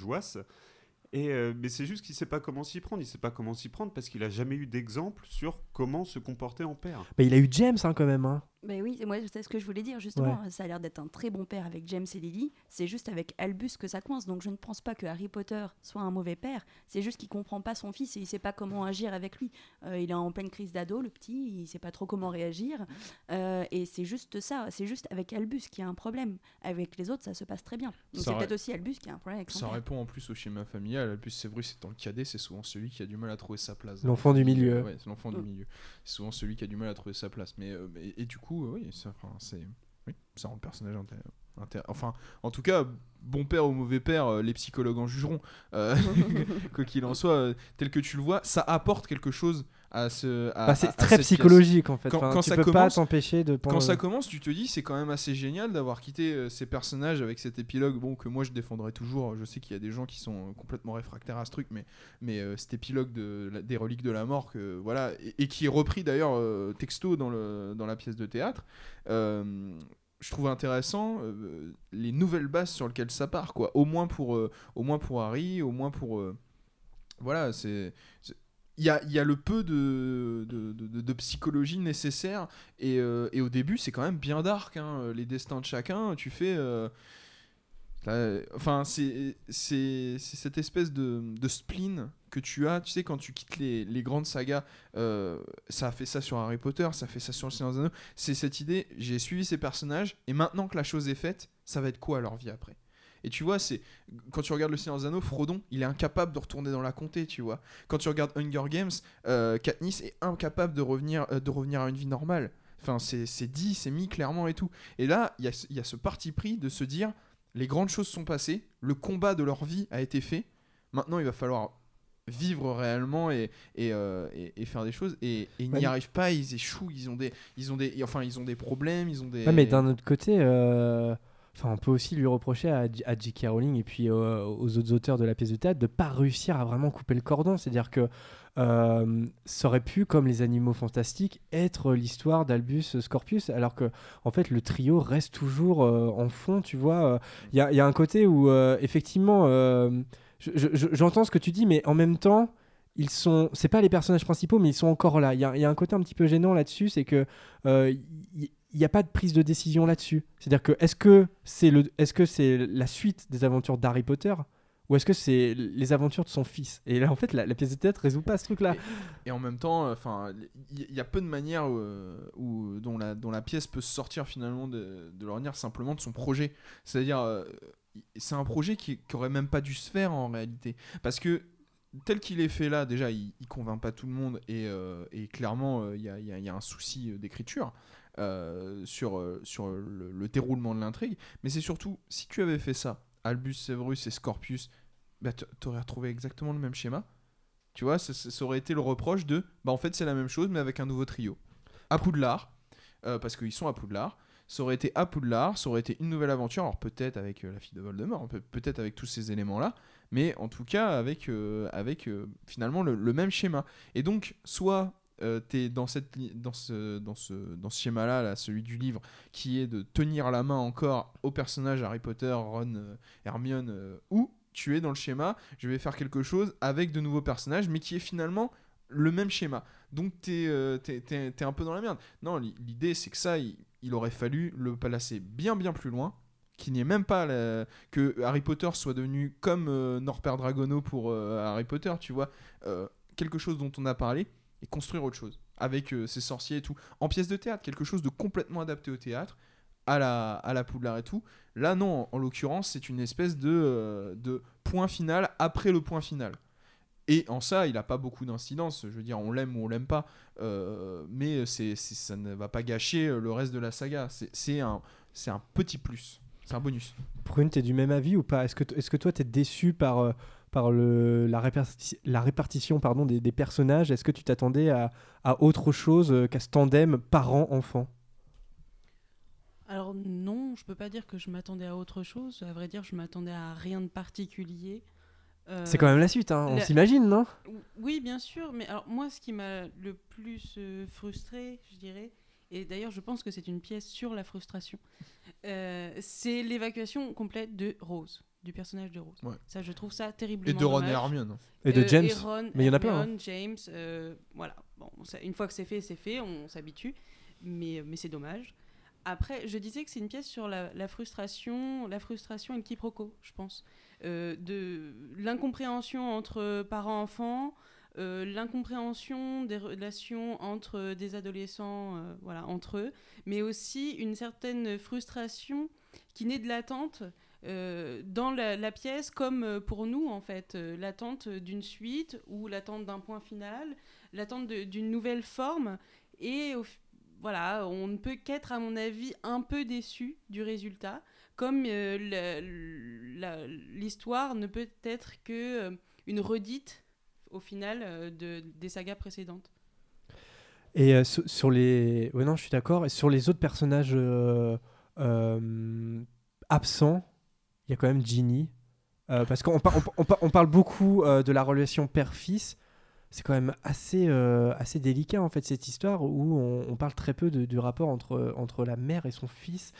Euh, mais c'est juste qu'il sait pas comment s'y prendre. Il sait pas comment s'y prendre parce qu'il a jamais eu d'exemple sur comment se comporter en père. Bah, Il a eu James hein, quand même. hein. Ben oui, moi c'est ce que je voulais dire justement. Ça a l'air d'être un très bon père avec James et Lily. C'est juste avec Albus que ça coince. Donc je ne pense pas que Harry Potter soit un mauvais père. C'est juste qu'il comprend pas son fils et il sait pas comment agir avec lui. Euh, il est en pleine crise d'ado, le petit. Il sait pas trop comment réagir. Euh, et c'est juste ça. C'est juste avec Albus qu'il y a un problème. Avec les autres, ça se passe très bien. Donc Ça c'est peut-être aussi Albus qui a un problème avec son Ça père. répond en plus au schéma familial. Albus Severus étant le cadet, c'est souvent celui qui a du mal à trouver sa place. L'enfant du milieu. Ouais, c'est l'enfant du Mm. milieu. C'est souvent celui qui a du mal à trouver sa place. Mais euh, et, et du coup, euh, oui, ça, enfin, c'est, oui, ça rend le personnage intéressant. Enfin, en tout cas, bon père ou mauvais père, euh, les psychologues en jugeront. Euh, [laughs] [laughs] quoi qu'il en soit, tel que tu le vois, ça apporte quelque chose à ce. Bah, c'est très pièce. psychologique en fait. Quand- Enfin, quand tu ça peux pas commence- t'empêcher de. Quand ça commence, tu te dis c'est quand même assez génial d'avoir quitté euh, ces personnages avec cet épilogue, bon que moi je défendrai toujours. Je sais qu'il y a des gens qui sont euh, complètement réfractaires à ce truc, mais mais euh, cet épilogue de la- des reliques de la mort, que voilà, et, et qui est repris d'ailleurs euh, texto dans le dans la pièce de théâtre. je trouve intéressant euh, les nouvelles bases sur lesquelles ça part, quoi. Au moins pour, euh, au moins pour Harry, au moins pour, euh, voilà, c'est- il y a, y a le peu de, de, psychologie nécessaire. Et, euh, et au début c'est quand même bien dark hein, les destins de chacun. Tu fais euh, enfin c'est cette espèce de, spleen que tu as. Tu sais quand tu quittes les, les grandes sagas euh, ça a fait ça sur Harry Potter ça a fait ça sur le Seigneur des Anneaux. C'est cette idée j'ai suivi ces personnages et maintenant que la chose est faite ça va être quoi leur vie après? Et tu vois, c'est quand tu regardes le Seigneur des Anneaux, Frodon, il est incapable de retourner dans la comté, tu vois. Quand tu regardes Hunger Games, euh, Katniss est incapable de revenir, euh, de revenir à une vie normale. Enfin, c'est dit, c'est mis clairement et tout. Et là, il y a, ce- il y a ce parti pris de se dire, les grandes choses sont passées, le combat de leur vie a été fait. Maintenant, il va falloir vivre réellement et, et, euh, et- et faire des choses. Et, ils Ouais, n'y arrivent pas, ils échouent, ils ont des, ils ont des, enfin, ils ont des problèmes, ils ont des. Ouais, mais d'un autre côté, euh, on peut aussi lui reprocher à, J.K. Rowling et puis euh, aux autres auteurs de la pièce de théâtre de pas réussir à vraiment couper le cordon. C'est-à-dire que euh, ça aurait pu, comme les animaux fantastiques, être l'histoire d'Albus Scorpius, alors que en fait le trio reste toujours euh, en fond. Tu vois, il y, a- un côté où effectivement, je- je- je- j'entends ce que tu dis, mais en même temps. Ils sont, c'est pas les personnages principaux, mais ils sont encore là. Il y, a- un côté un petit peu gênant là-dessus, c'est que il n'y a pas de prise de décision là-dessus. C'est-à-dire que est-ce que c'est le, est-ce que c'est la suite des aventures d'Harry Potter ou est-ce que c'est les aventures de son fils? Et là, en fait, la, la pièce de théâtre résout pas ce truc-là. Et en même temps, enfin, il y, a peu de manières euh, où, dont, la, dont la pièce peut sortir finalement de, de l'ornière simplement de son projet. C'est-à-dire, euh, c'est un projet qui, qui aurait même pas dû se faire en réalité. Parce que tel qu'il est fait là, déjà, il, il convainc pas tout le monde et, euh, clairement, euh, il y, y y a un souci euh, d'écriture. Euh, sur, euh, sur le, le déroulement de l'intrigue, mais c'est surtout si tu avais fait ça, Albus Severus et Scorpius, bah, t'aurais retrouvé exactement le même schéma. Tu vois, ça, ça- aurait été le reproche de bah en fait c'est la même chose mais avec un nouveau trio. À Poudlard, euh, parce qu'ils sont à Poudlard, ça aurait été à Poudlard, ça aurait été une nouvelle aventure, alors peut-être avec euh, la fille de Voldemort, peut- peut-être avec tous ces éléments-là, mais en tout cas avec, avec finalement le, le même schéma. Et donc, soit euh, dans, cette dans ce, dans ce, dans ce schéma-là, là, celui du livre, qui est de tenir la main encore au personnage Harry Potter, Ron, euh, Hermione, euh, ou tu es dans le schéma, je vais faire quelque chose avec de nouveaux personnages, mais qui est finalement le même schéma. Donc t'es euh, t'es un peu dans la merde. Non, li- l'idée c'est que ça, il, aurait fallu le placer bien bien plus loin, qu'il n'y ait même pas que Harry Potter soit devenu comme euh, Norbert Dragono pour euh, Harry Potter, tu vois, quelque chose dont on a parlé construire autre chose avec euh, ses sorciers et tout en pièce de théâtre, quelque chose de complètement adapté au théâtre. À la, à la Poudlard et tout. Là, non, en, en l'occurrence, c'est une espèce de, euh, de point final après le point final. Et en ça, il n'a pas beaucoup d'incidence. Je veux dire, on l'aime ou on l'aime pas. Euh, mais c'est, ça ne va pas gâcher le reste de la saga. C'est un, c'est un petit plus. C'est un bonus. Prune, t'es du même avis ou pas? Est-ce que, t- est-ce que toi, t'es déçu par, euh, par le, la, réparti- la répartition pardon, des, des personnages? Est-ce que tu t'attendais à, à autre chose euh, qu'à ce tandem parent-enfant? Alors non, je peux pas dire que je m'attendais à autre chose. À vrai dire, je m'attendais à rien de particulier. Euh, C'est quand même la suite, hein, on la- s'imagine, non? Oui, bien sûr, mais alors moi, ce qui m'a le plus euh, frustré, je dirais, et d'ailleurs, je pense que c'est une pièce sur la frustration, euh, c'est l'évacuation complète de Rose, du personnage de Rose. Ouais. Ça, je trouve ça terriblement Et de Ron et. Hermione. Et de Euh, James Ron, Mais il y en a plein, hein. Hermione, James, euh, voilà. Bon, ça- une fois que c'est fait, c'est fait, on s'habitue, mais, mais c'est dommage. Après, je disais que c'est une pièce sur la, la frustration, la frustration et le quiproquo, je pense, Euh, de l'incompréhension entre parents-enfants, euh, l'incompréhension des relations entre des adolescents, euh, voilà, entre eux, mais aussi une certaine frustration qui naît de l'attente euh, dans la, pièce, comme pour nous, en fait, l'attente d'une suite ou l'attente d'un point final, l'attente d'une nouvelle forme. Et voilà, on ne peut qu'être, à mon avis, un peu déçu du résultat, comme l'histoire ne peut être que une redite, au final, euh, de, des sagas précédentes. Et euh, sur, les. Ouais, non, je suis d'accord. Et sur les autres personnages euh, absents, il y a quand même Ginny. Parce qu'on par- on, on par- on parle beaucoup de la relation père-fils. C'est quand même assez, assez délicat, en fait, cette histoire où on, parle très peu du rapport entre, entre la mère et son fils.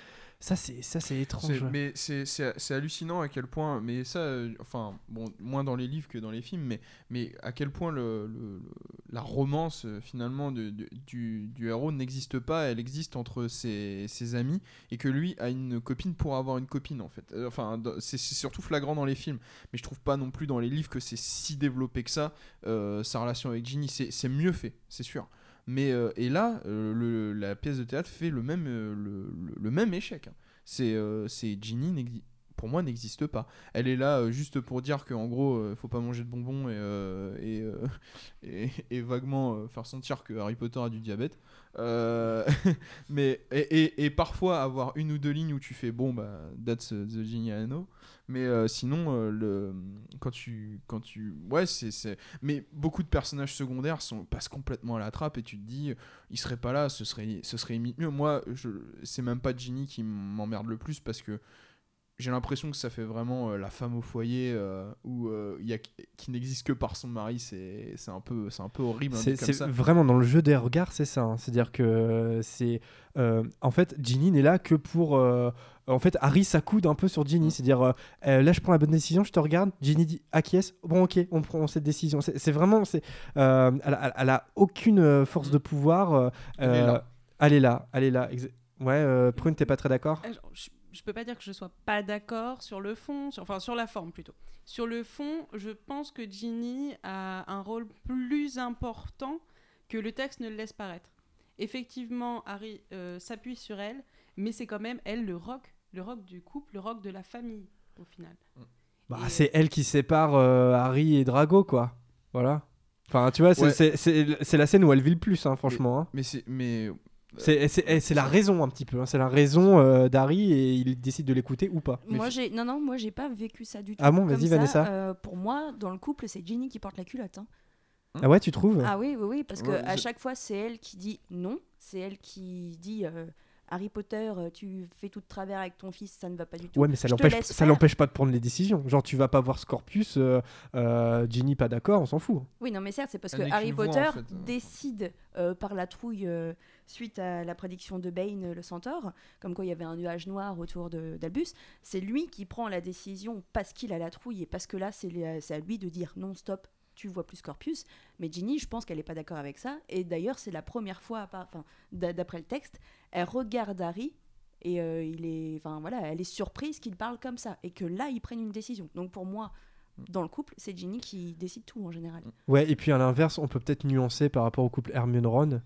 Ça, c'est ça, c'est étrange. mais c'est- c'est c'est hallucinant à quel point, mais ça, euh, enfin, bon, moins dans les livres que dans les films, mais, mais à quel point le, le- la romance, euh, finalement, de- de- du, du héros n'existe pas, elle existe entre ses, ses amis, et que lui a une copine pour avoir une copine, en fait. Euh, Enfin, c'est c'est surtout flagrant dans les films, mais je trouve pas non plus dans les livres que c'est si développé que ça, sa relation avec Ginny. C'est c'est mieux fait, c'est sûr. Mais euh, et là, euh, la pièce de théâtre fait le même, euh, le, même échec. C'est Ginny, pour moi, n'existe pas. Elle est là juste pour dire qu'en gros, euh, faut pas manger de bonbons et, [laughs] vaguement faire sentir que Harry Potter a du diabète. Euh, [laughs] mais et, et- parfois avoir une ou deux lignes où tu fais bon bah that's uh, the know. Mais euh, sinon, euh, le quand tu quand tu ouais c'est mais beaucoup de personnages secondaires sont passent complètement à la trappe et tu te dis il serait pas là, ce serait ce serait mieux. Moi, c'est même pas Ginny qui m'emmerde le plus parce que j'ai l'impression que ça fait vraiment euh, la femme au foyer euh, où euh, il y a qui n'existe que par son mari. C'est c'est un peu c'est un peu horrible. hein, C'est dit comme c'est ça. vraiment dans le jeu des regards, c'est ça. hein. C'est-à-dire que euh, c'est. euh, en fait, Ginny n'est là que pour. euh, en fait, Harry s'accoude un peu sur Mm. Ginny. C'est-à-dire, euh, euh, là, je prends la bonne décision, je te regarde. Ginny dit acquiesce. Bon, ok, on prend cette décision. C'est c'est vraiment. c'est euh, elle, a- elle a aucune force Mm. de pouvoir. euh, Elle est là. Elle est là. Elle est là. exa- Ouais, euh, Prune, t'es pas très d'accord? Euh, Je, je peux pas dire que je sois pas d'accord sur le fond, sur- enfin sur la forme plutôt. Sur le fond, je pense que Ginny a un rôle plus important que le texte ne le laisse paraître. Effectivement, Harry euh, s'appuie sur elle, mais c'est quand même elle le rock, le rock du couple, le rock de la famille au final. Bah, Et- c'est elle qui sépare euh, Harry et Drago, quoi. Voilà. Enfin, tu vois, Ouais. c'est la scène où elle vit le plus, hein, franchement. hein. Mais c'est mais C'est c'est- c'est la raison un petit peu. hein. C'est la raison euh, d'Harry et il décide de l'écouter ou pas. Moi, j'ai non non, moi j'ai pas vécu ça du tout. Ah bon, vas-y. Vanessa. Euh, pour moi, dans le couple, c'est Ginny qui porte la culotte. hein. Ah ouais, tu trouves? Ah oui, oui, oui, parce que Ouais, à chaque fois, c'est elle qui dit non, c'est elle qui dit euh, Harry Potter, euh, tu fais tout de travers avec ton fils, ça ne va pas du tout. Ouais, mais ça l'empêche pas de prendre les décisions. Genre, tu vas pas voir Scorpius, euh, euh, Ginny pas d'accord, on s'en fout. Oui, non, mais certes, c'est parce Elle que Harry en Potter fait, euh, décide euh, par la trouille euh, suite à la prédiction de Bane, le centaure, comme quoi il y avait un nuage noir autour de- d'Albus. C'est lui qui prend la décision parce qu'il a la trouille et parce que là, c'est à lui de dire non, stop. Tu vois plus Scorpius, mais Ginny, je pense qu'elle n'est pas d'accord avec ça. Et d'ailleurs, c'est la première fois, à part- enfin, d'a- d'après le texte, elle regarde Harry et euh, il est, enfin voilà, elle est surprise qu'il parle comme ça et que là, ils prennent une décision. Donc pour moi, dans le couple, c'est Ginny qui décide tout en général. Ouais, et puis à l'inverse, on peut peut-être nuancer par rapport au couple Hermione-Ron.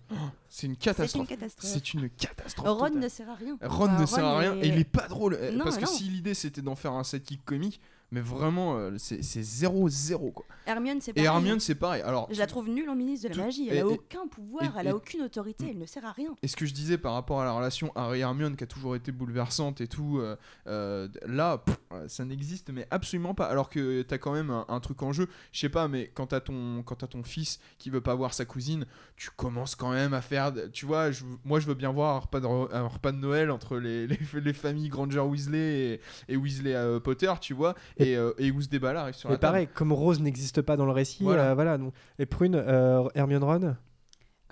c'est une C'est une catastrophe. C'est une catastrophe. Ron totale. ne sert à rien. Ron ne sert à rien est- et il est pas drôle. euh, Non, parce que non. si l'idée c'était d'en faire un sidekick comique, mais vraiment euh, c'est c'est 0-0 quoi. Hermione, c'est Et pareil. Hermione c'est pareil. Alors, Je la trouve nulle en ministre de la Tout- magie. Elle et- a et- aucun pouvoir, et- elle et- a aucune autorité, elle ne sert à rien. Et ce que je disais par rapport à la relation Harry-Hermione qui a toujours été bouleversante et tout, euh, euh, là, pff, ça n'existe mais absolument pas. Alors que t'as quand même un, un truc en jeu. Je sais pas, mais quand t'as ton, quand t'as ton fils qui veut pas voir sa cousine, tu commences quand même à faire. Tu vois, je- moi je veux bien voir un repas de, re- un repas de Noël entre les, les, les familles Granger Weasley et, et Weasley euh, Potter, tu vois, et, euh, et où ce débat là arrive sur Et la table. pareil, comme Rose n'existe pas dans le récit, Voilà. euh, voilà. donc, et Prune, euh, Hermione-Ron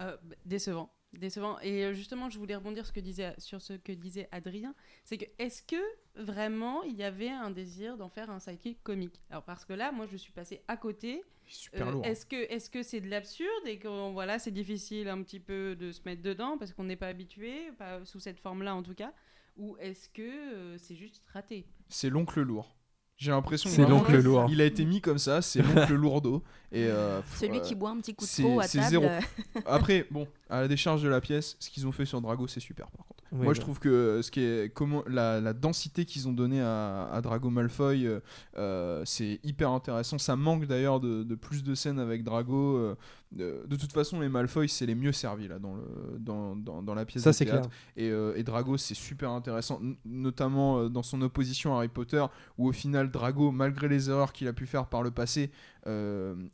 Euh, bah, décevant. Décevant. Et justement, je voulais rebondir ce que disait, sur ce que disait Adrien. C'est que, est-ce que vraiment il y avait un désir d'en faire un sidekick comique? Alors, parce que là, moi, je suis passée à côté. Super Euh, lourd. hein. Est-ce que est-ce que c'est de l'absurde et que voilà, c'est difficile un petit peu de se mettre dedans parce qu'on n'est pas habitué, pas sous cette forme-là en tout cas? Ou est-ce que euh, c'est juste raté? C'est l'oncle lourd. J'ai l'impression que C'est l'oncle lourd. Il a été mis comme ça, c'est l'oncle lourdeau. Et, euh, pff, Celui euh, qui boit un petit coup de peau à c'est table. zéro. [laughs] Après, bon, à la décharge de la pièce, ce qu'ils ont fait sur Drago, c'est super par contre. Oui, Moi, je bah. trouve que ce qui est comment la, la densité qu'ils ont donnée à, à Drago Malfoy, euh, euh, c'est hyper intéressant. Ça manque d'ailleurs de, de plus de scènes avec Drago. euh, de, de toute façon, les Malfoy, c'est les mieux servis là dans le dans, dans, dans la pièce. Ça, c'est clair. Et, euh, et Drago, c'est super intéressant, notamment euh, dans son opposition à Harry Potter, où au final, Drago, malgré les erreurs qu'il a pu faire par le passé, euh,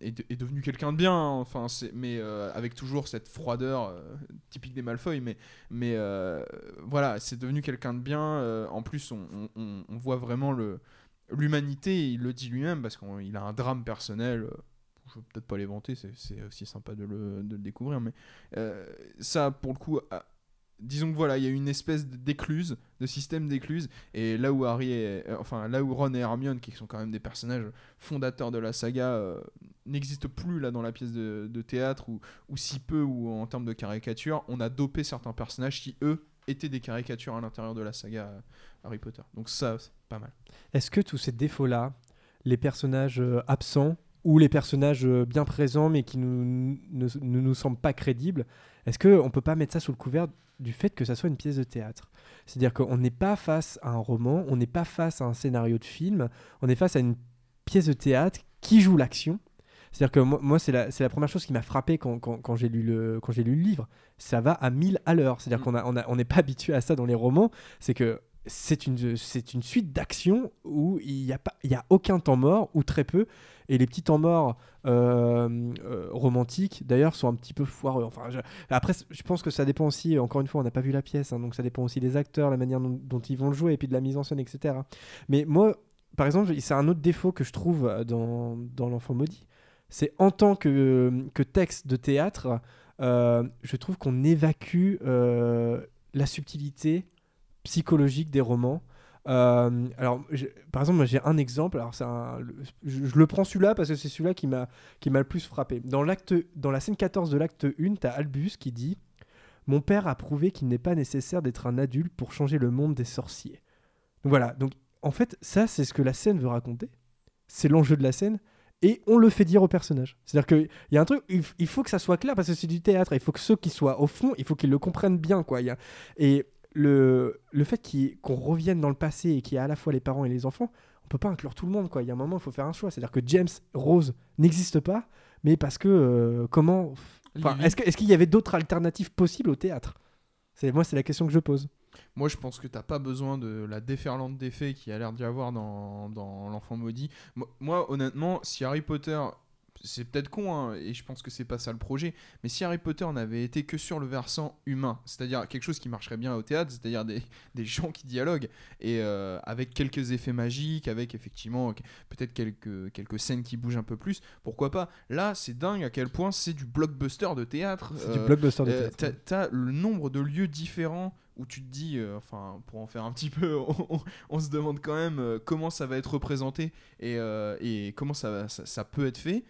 est, de- est devenu quelqu'un de bien. hein. Enfin, mais euh, avec toujours cette froideur euh, typique des Malfoy. Mais, mais euh, voilà, c'est devenu quelqu'un de bien. euh, en plus, on, voit vraiment l'humanité. Il le dit lui-même parce qu'il a un drame personnel. euh, je veux peut-être pas les vanter, c'est- aussi sympa de le, de le découvrir, mais euh, ça, pour le coup, disons que voilà, il y a une espèce d'écluse, de système d'écluse, et là où Harry, euh, enfin là où Ron et Hermione, qui sont quand même des personnages fondateurs de la saga, euh, n'existent plus là dans la pièce de, théâtre ou, ou si peu ou en termes de caricature, on a dopé certains personnages qui eux étaient des caricatures à l'intérieur de la saga euh, Harry Potter. Donc ça, c'est pas mal. Est-ce que tous ces défauts-là, les personnages absents ou les personnages bien présents mais qui nous, ne nous semblent pas crédibles, est-ce qu'on ne peut pas mettre ça sous le couvert du fait que ça soit une pièce de théâtre? C'est-à-dire qu'on n'est pas face à un roman, on n'est pas face à un scénario de film, on est face à une pièce de théâtre qui joue l'action. C'est-à-dire que moi, moi, c'est la, c'est la première chose qui m'a frappé quand, quand, quand j'ai lu le, quand j'ai lu le livre. Ça va à 1000 à l'heure. C'est-à-dire Mm. qu'on a, on a- on n'est pas habitué à ça dans les romans. C'est que c'est une, suite d'actions où il n'y a, pas- il y a aucun temps mort, ou très peu. Et les petits temps morts euh, euh, romantiques, d'ailleurs, sont un petit peu foireux. Enfin, après, je pense que ça dépend aussi, encore une fois, on n'a pas vu la pièce, hein, donc ça dépend aussi des acteurs, la manière dont, ils vont le jouer, et puis de la mise en scène, etc. Mais moi, par exemple, c'est un autre défaut que je trouve euh, dans, dans L'Enfant Maudit. C'est en tant que, que texte de théâtre, je trouve qu'on évacue la subtilité psychologique des romans. Euh, alors, par exemple, j'ai un exemple. Alors, je, le prends celui-là parce que c'est celui-là qui m'a le plus frappé. Dans dans la scène 14 de l'acte 1, tu as Albus qui dit "Mon père a prouvé qu'il n'est pas nécessaire d'être un adulte pour changer le monde des sorciers." Donc voilà. Donc, en fait, ça, c'est ce que la scène veut raconter. C'est l'enjeu de la scène. Et on le fait dire au personnage. C'est-à-dire qu'il y a un truc, il, faut que ça soit clair parce que c'est du théâtre. Il faut que ceux qui soient au fond, il faut qu'ils le comprennent bien. Quoi. Et le, le fait qu'on revienne dans le passé et qu'il y a à la fois les parents et les enfants, on peut pas inclure tout le monde. Quoi. Il y a un moment, il faut faire un choix. C'est-à-dire que James Rose n'existe pas, mais parce que euh, comment. Enfin, est-ce qu'il y avait d'autres alternatives possibles au théâtre? C'est, Moi, c'est la question que je pose. Moi, je pense que t'as pas besoin de la déferlante d'effets qui a l'air d'y avoir dans, dans L'Enfant Maudit. Moi, honnêtement, si Harry Potter. C'est peut-être con, hein, et je pense que c'est pas ça le projet, mais si Harry Potter n'avait été que sur le versant humain, c'est-à-dire quelque chose qui marcherait bien au théâtre, c'est-à-dire des, [laughs] des gens qui dialoguent, et euh, avec quelques effets magiques, avec effectivement peut-être quelques, quelques scènes qui bougent un peu plus, pourquoi pas Là, c'est dingue à quel point c'est du blockbuster de théâtre. C'est du Euh, blockbuster de euh, théâtre. t'as- T'as le nombre de lieux différents où tu te dis, euh, enfin, pour en faire un petit peu, [laughs] on, on se demande quand même euh, comment ça va être représenté et, euh, et comment ça, va- ça, ça peut être fait.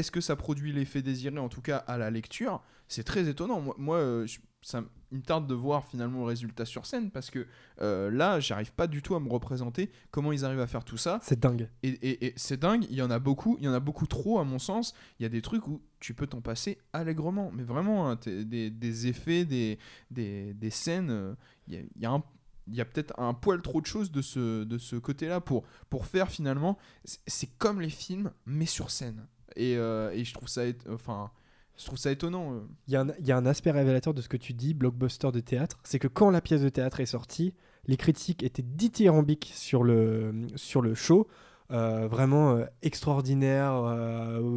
Est-ce que ça produit l'effet désiré, en tout cas à la lecture? C'est très étonnant. Moi, moi, euh, je- ça, me tarde de voir finalement le résultat sur scène parce que euh, là, j'arrive pas du tout à me représenter comment ils arrivent à faire tout ça. C'est dingue. Et, et- et c'est dingue, il y en a beaucoup, il y en a beaucoup trop à mon sens. Il y a des trucs où tu peux t'en passer allègrement, mais vraiment, hein, des, des effets, des, des, des scènes, euh, il y a, il y a un- il y a peut-être un poil trop de choses de ce, de ce côté-là pour, pour faire finalement. C'est comme les films, mais sur scène. Et, euh, et je trouve ça, enfin, je trouve ça étonnant. euh. Il y, a y a un aspect révélateur de ce que tu dis, blockbuster de théâtre, c'est que quand la pièce de théâtre est sortie, les critiques étaient dithyrambiques sur le, sur le show. Euh, vraiment extraordinaire,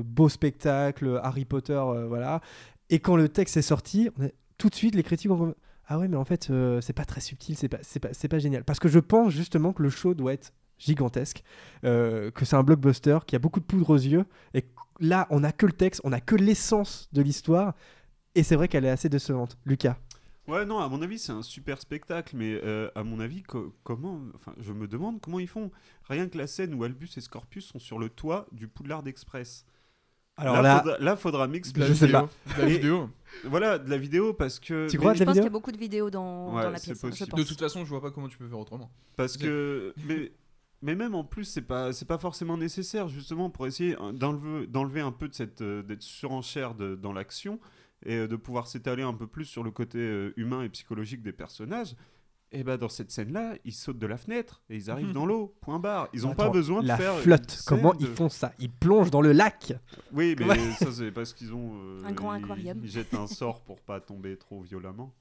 beau spectacle, Harry Potter, voilà. Et quand le texte est sorti, est- tout de suite les critiques ont ah ouais mais en fait c'est pas très subtil, c'est pas pas pas génial. Parce que je pense justement que le show doit être gigantesque, que c'est un blockbuster, qui a beaucoup de poudre aux yeux, et là on a que le texte, on a que l'essence de l'histoire, et c'est vrai qu'elle est assez décevante. Lucas. Ouais, non, à mon avis, c'est un super spectacle, mais euh, à mon avis, co- comment. Enfin, je me demande comment ils font. Rien que la scène où Albus et Scorpius sont sur le toit du Poudlard Express. Alors là, là, faudra, là, faudra De m'expliquer. Je sais pas. De la vidéo. Voilà, de la vidéo parce que. Tu mais- crois, Je la pense qu'il y a beaucoup de vidéos dans, Ouais, dans la pièce. hein, je pense. De toute façon, je vois pas comment tu peux faire autrement. Parce que. mais, mais même en plus, c'est pas, c'est pas forcément nécessaire, justement, pour essayer euh, d'enlever, d'enlever un peu de cette euh, d'être surenchère de- dans l'action et euh, de pouvoir s'étaler un peu plus sur le côté euh, humain et psychologique des personnages. Et bah dans cette scène-là, ils sautent de la fenêtre et ils arrivent Mhm. dans l'eau. Point barre. Ils n'ont pas besoin de la faire. une flotte, comment de- ils font ça? Ils plongent dans le lac. Oui, mais ça c'est parce qu'ils ont euh, Un grand ils- aquarium. Ils jettent un sort pour pas tomber trop violemment.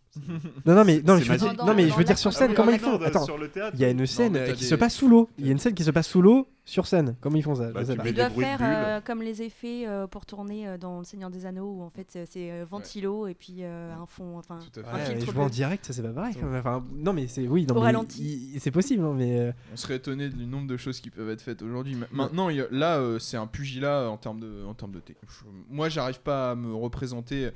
Non, non, mais, non, je veux dire, non, mais je veux dire sur scène, Ah comment ils font Attends, il y a une scène qui des- se passe sous l'eau. Il y a une scène qui se passe sous l'eau sur scène. Comment ils font ça Bah, Ils doivent faire euh, comme les effets euh, pour tourner euh, dans Le Seigneur des Anneaux, où en fait c'est euh, ventilo et puis euh, un fond, enfin Tout à fait. un Ouais, filtre je vois en direct, ça c'est pas pareil. Enfin, non, mais c'est oui, non, Au mais ralenti. il- c'est possible, hein, mais euh, On serait étonné du nombre de choses qui peuvent être faites aujourd'hui. Ma- Maintenant, a- là, euh, c'est un pugilat en termes de, en termes de thé. Je- Moi, j'arrive pas à me représenter.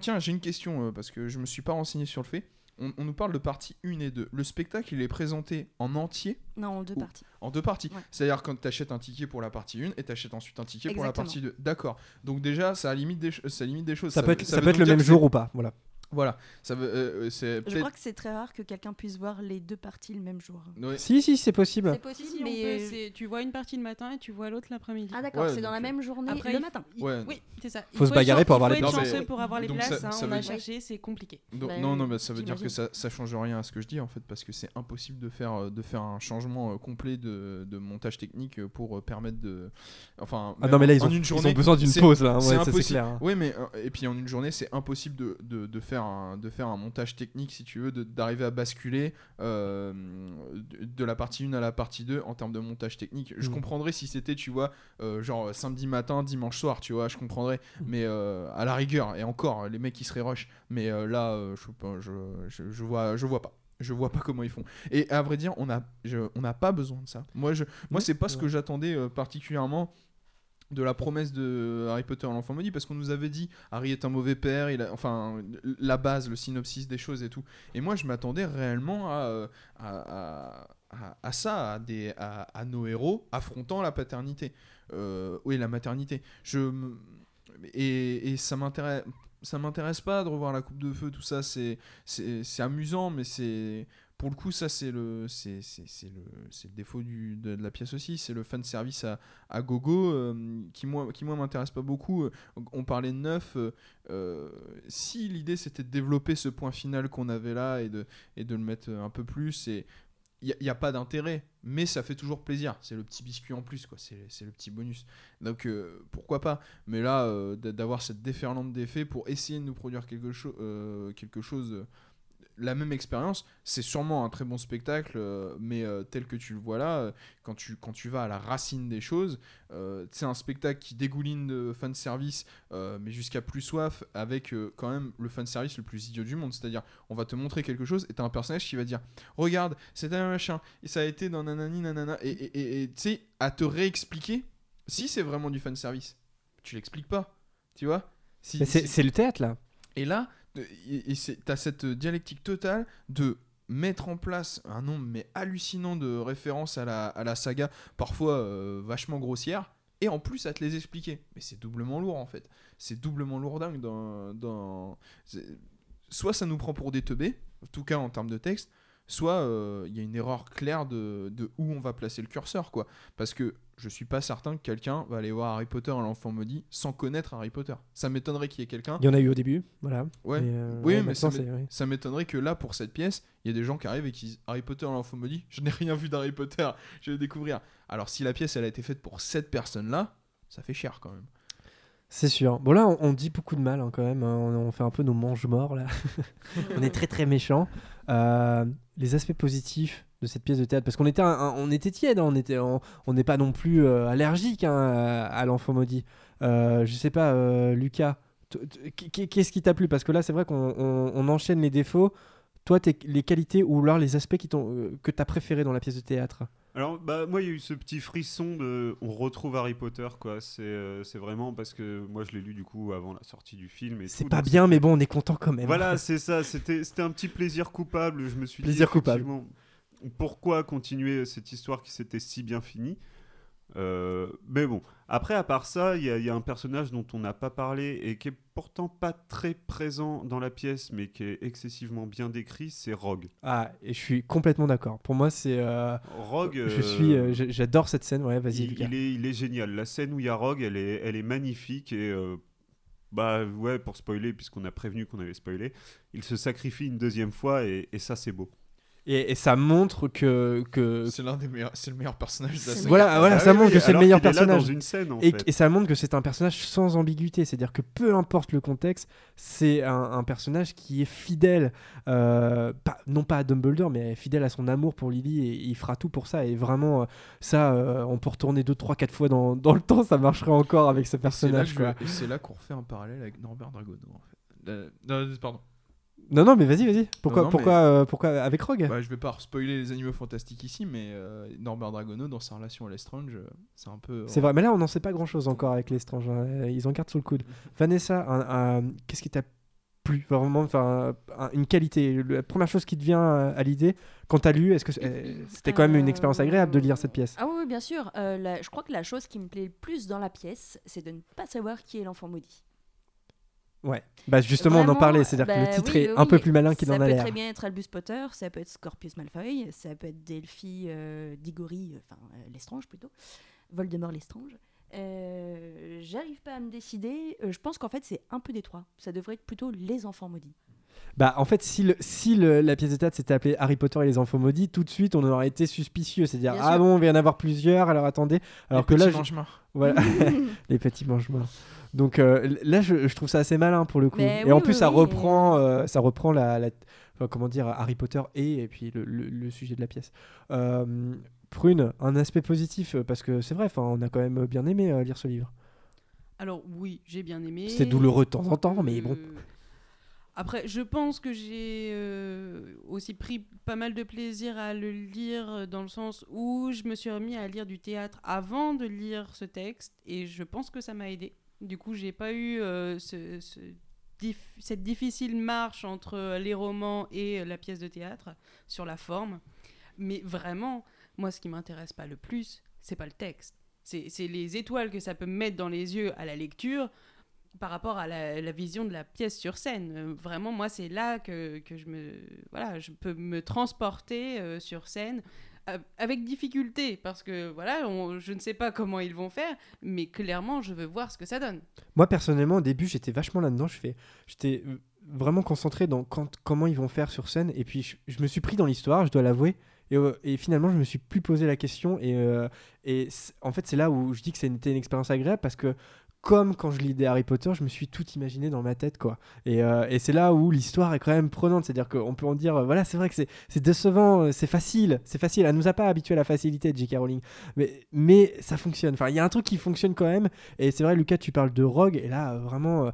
Tiens, j'ai une question euh, parce que je me suis pas renseigné sur le fait. On, on nous parle de partie 1 et 2. Le spectacle, il est présenté en entier, Non, en deux Ou- parties. en deux parties. Ouais. C'est-à-dire quand tu achètes un ticket pour la partie 1 et tu achètes ensuite un ticket pour la partie 2. D'accord. Donc déjà, ça limite des, ça limite des choses. Ça, peut être, ça veut peut être donc le même jour ou pas. Voilà. Voilà. Ça veut, euh, c'est Je crois que c'est très rare que quelqu'un puisse voir les deux parties le même jour. Ouais. Si, si, c'est possible. C'est Si, possible, si, on mais. peut, c'est- tu vois une partie le matin et tu vois l'autre l'après-midi. Ah d'accord, Ouais, c'est dans la donc, même journée Après, le il- matin. il- Ouais. Oui, c'est ça. Faut se bagarrer être pour avoir il les faut être places. chanceux Non, mais- pour avoir les donc places. hein, ça on veut a dire- cherché, c'est compliqué. Donc, Bah, non, non, mais ça veut dire que ça, ça change rien à ce que je dis en fait, parce que c'est impossible de faire, euh, de faire un changement euh, complet de, de montage technique euh, pour euh, permettre de. Enfin. Ah même non, mais là, ils en ont, une ils journée, ont besoin d'une c'est- pause, là. c'est ouais, ça, c'est impossible. clair. hein. Oui, mais euh, et puis en une journée, c'est impossible de, de, de faire un, de faire un montage technique, si tu veux, d'arriver à basculer euh, de, de la partie 1 à la partie 2 en termes de montage technique. Je Mm. comprendrais si c'était, tu vois, euh, genre samedi matin, dimanche soir, tu vois, je comprendrais. Mais euh, à la rigueur, et encore, les mecs qui seraient rush. Mais euh, là, euh, je, je, vois, je vois pas. Je vois pas comment ils font. Et à vrai dire, on a, je- on n'a pas besoin de ça. Moi, je, moi, c'est pas ce que j'attendais euh, particulièrement de la promesse de Harry Potter l'enfant maudit parce qu'on nous avait dit Harry est un mauvais père il a, enfin la base le synopsis des choses et tout. Et moi je m'attendais réellement à, euh, à, à- à- à ça à, des, à, à nos héros affrontant la paternité Euh, oui la maternité. Je et, et ça m'intéresse ça m'intéresse pas de revoir la coupe de feu tout ça c'est amusant mais c'est pour le coup ça c'est le c'est le le défaut du, de, la pièce aussi. C'est le fan service à, à gogo euh, qui moi qui moi m'intéresse pas beaucoup. On parlait de neuf euh, euh, si l'idée c'était de développer ce point final qu'on avait là et de et de le mettre un peu plus il n'y a, pas d'intérêt mais ça fait toujours plaisir. C'est le petit biscuit en plus quoi. C'est le petit bonus. Donc pourquoi pas? Mais là d'avoir cette déferlante d'effets pour essayer de nous produire quelque, quelque chose la même expérience, c'est sûrement un très bon spectacle, euh, mais euh, tel que tu le vois là, euh, quand, tu, quand tu vas à la racine des choses, c'est un spectacle qui dégouline de fanservice, mais jusqu'à plus soif, avec quand même le fanservice le plus idiot du monde. C'est-à-dire, on va te montrer quelque chose et t'as un personnage qui va dire Regarde, c'est un machin, et ça a été dans nanani nanana, et et- et- et tu sais, à te réexpliquer si c'est vraiment du fanservice. Tu l'expliques pas, tu vois si, c'est si- le théâtre, là. et là, et, et t'as cette dialectique totale de mettre en place un nombre mais hallucinant de références à la, à la saga, parfois euh, vachement grossières, et en plus à te les expliquer. Mais c'est doublement lourd en fait. C'est doublement lourdingue dans... dans... c'est- Soit ça nous prend pour des teubés, en tout cas en termes de texte, soit euh, il y a une erreur claire de, de où on va placer le curseur, quoi. Parce que je suis pas certain que quelqu'un va aller voir Harry Potter à l'enfant maudit sans connaître Harry Potter. Ça m'étonnerait qu'il y ait quelqu'un Il y en a eu au début, voilà. Ouais. Euh, Oui, ouais, mais ça m'étonnerait que là, pour cette pièce, il y ait des gens qui arrivent et qui disent Harry Potter, l'enfant maudit, je n'ai rien vu d'Harry Potter, [laughs] je vais le découvrir. Alors, si la pièce, elle a été faite pour cette personne-là, ça fait cher quand même. C'est sûr. Bon, là, on, on dit beaucoup de mal hein, quand même. hein. On, on fait un peu nos mange-morts, là. [laughs] on est très, très méchants. Euh, les aspects positifs de cette pièce de théâtre, parce qu'on était, on était tiède, hein, on on n'est pas non plus euh, allergique hein, à, l'enfant maudit. Euh, je sais pas, euh, Lucas, qu'est-ce qui t'a plu? Parce que là, c'est vrai qu'on on- enchaîne les défauts. Toi, les qualités ou alors les aspects qui euh, que tu as préférés dans la pièce de théâtre? Alors, bah, moi, il y a eu ce petit frisson de. On retrouve Harry Potter, quoi. C'est euh, c'est vraiment parce que moi, je l'ai lu du coup avant la sortie du film. et C'est pas bien, mais bon, on est content quand même. Voilà, [laughs] c'est ça. C'était c'était un petit plaisir coupable. Je me suis Plaisir dit, coupable. Pourquoi continuer cette histoire qui s'était si bien finie? Euh, mais bon, après, à part ça, il y, a- il y a un personnage dont on n'a pas parlé et qui est pourtant pas très présent dans la pièce, mais qui est excessivement bien décrit, c'est Rogue. Ah, et je suis complètement d'accord. Pour moi, c'est. euh, Rogue, Je euh, suis, euh, j'adore cette scène. Ouais, vas-y, il, est, il est génial. La scène où il y a Rogue, elle est, elle est magnifique et bah ouais, pour spoiler, puisqu'on a prévenu qu'on allait spoiler, il se sacrifie une deuxième fois et, et ça c'est beau. Et, et ça montre que. que... C'est l'un des meilleurs, c'est le meilleur personnage de la saga. Voilà, voilà, Ah ça oui, montre oui, que c'est le meilleur personnage. dans une scène en Et, fait. et ça montre que c'est un personnage sans ambiguïté, c'est-à-dire que peu importe le contexte, c'est un, un personnage qui est fidèle, euh, pas- non pas à Dumbledore, mais fidèle à son amour pour Lily, et il fera tout pour ça. Et vraiment, euh, ça, euh, on peut retourner deux, trois, quatre fois dans, dans le temps, ça marcherait encore avec ce personnage. Et c'est là qu'on refait un parallèle avec Norbert Dragono. En fait. Euh, non, pardon. Non, non, mais vas-y, vas-y. Pourquoi, non, pourquoi, euh, pourquoi avec Rogue? Bah, je vais pas spoiler les animaux fantastiques ici, mais euh, Norbert Dragono, dans sa relation à Lestrange, euh, c'est un peu. C'est vrai, mais là on n'en sait pas grand chose encore avec les étrangers. Ils en gardent sous le coude. [laughs] Vanessa, un- un- qu'est-ce qui t'a plu? Vraiment enfin un- une qualité la première chose qui te vient à, l'idée quand t'as lu est-ce que c'était quand même une expérience agréable de lire cette pièce? Ah oui, oui, bien sûr. Euh, la- je crois que la chose qui me plaît le plus dans la pièce, c'est de ne pas savoir qui est l'enfant maudit. Ouais bah justement on en parlait c'est à dire que bah le titre oui, est oui, un peu plus malin qu'il Ça en a peut l'air très bien être Albus Potter, ça peut être Scorpius Malfoy, ça peut être Delphi euh, Diggory, euh, enfin euh, Lestrange plutôt, Voldemort Lestrange. Euh, J'arrive pas à me décider. Euh, je pense qu'en fait c'est un peu des trois. Ça devrait être plutôt les enfants maudits. Bah, en fait, si, le, si le- la pièce de théâtre s'était appelée Harry Potter et les enfants maudits, tout de suite, on aurait été suspicieux. C'est-à-dire, Bien ah sûr. bon, il va y en avoir plusieurs, alors attendez. Alors Les que là, petits je- mange-marre. voilà, [laughs] [laughs] les petits mange-morts. Donc euh, là, je, je trouve ça assez malin pour le coup. Mais et oui, en plus, oui, ça oui, reprend, euh, ça reprend la, la- enfin, comment dire, Harry Potter et, et puis le, le- le sujet de la pièce. Euh, Prune, un aspect positif, euh, parce que c'est vrai, enfin, on a quand même bien aimé euh, lire ce livre. Alors oui, j'ai bien aimé. C'était douloureux de temps en temps, mais bon. Après, je pense que j'ai euh, aussi pris pas mal de plaisir à le lire dans le sens où je me suis remis à lire du théâtre avant de lire ce texte et je pense que ça m'a aidé. Du coup, j'ai pas eu euh, cette difficile marche entre les romans et la pièce de théâtre sur la forme. Mais vraiment, moi, ce qui m'intéresse pas le plus, c'est pas le texte. C'est les étoiles que ça peut me mettre dans les yeux à la lecture par rapport à la, vision de la pièce sur scène. Euh, vraiment, moi, c'est là que, que je me voilà, je peux me transporter euh, sur scène avec difficulté parce que voilà, je ne sais pas comment ils vont faire, mais clairement, je veux voir ce que ça donne. Moi personnellement au début j'étais vachement là-dedans, j'étais euh, vraiment concentré dans quand, comment ils vont faire sur scène et puis je, me suis pris dans l'histoire, je dois l'avouer. Et, et finalement, je me suis plus posé la question. Et, et en fait, c'est là où je dis que c'était une expérience agréable parce que, comme quand je lis des Harry Potter, je me suis tout imaginé dans ma tête. quoi. Et, euh, c'est là où l'histoire est quand même prenante. C'est-à-dire qu'on peut en dire, euh, voilà, c'est vrai que c'est décevant, euh, c'est facile. C'est facile. Elle nous a pas habitués à la facilité de J.K. Rowling. Mais, ça fonctionne. Enfin, il y a un truc qui fonctionne quand même. Et c'est vrai, Lucas, tu parles de Rogue. Et là, vraiment,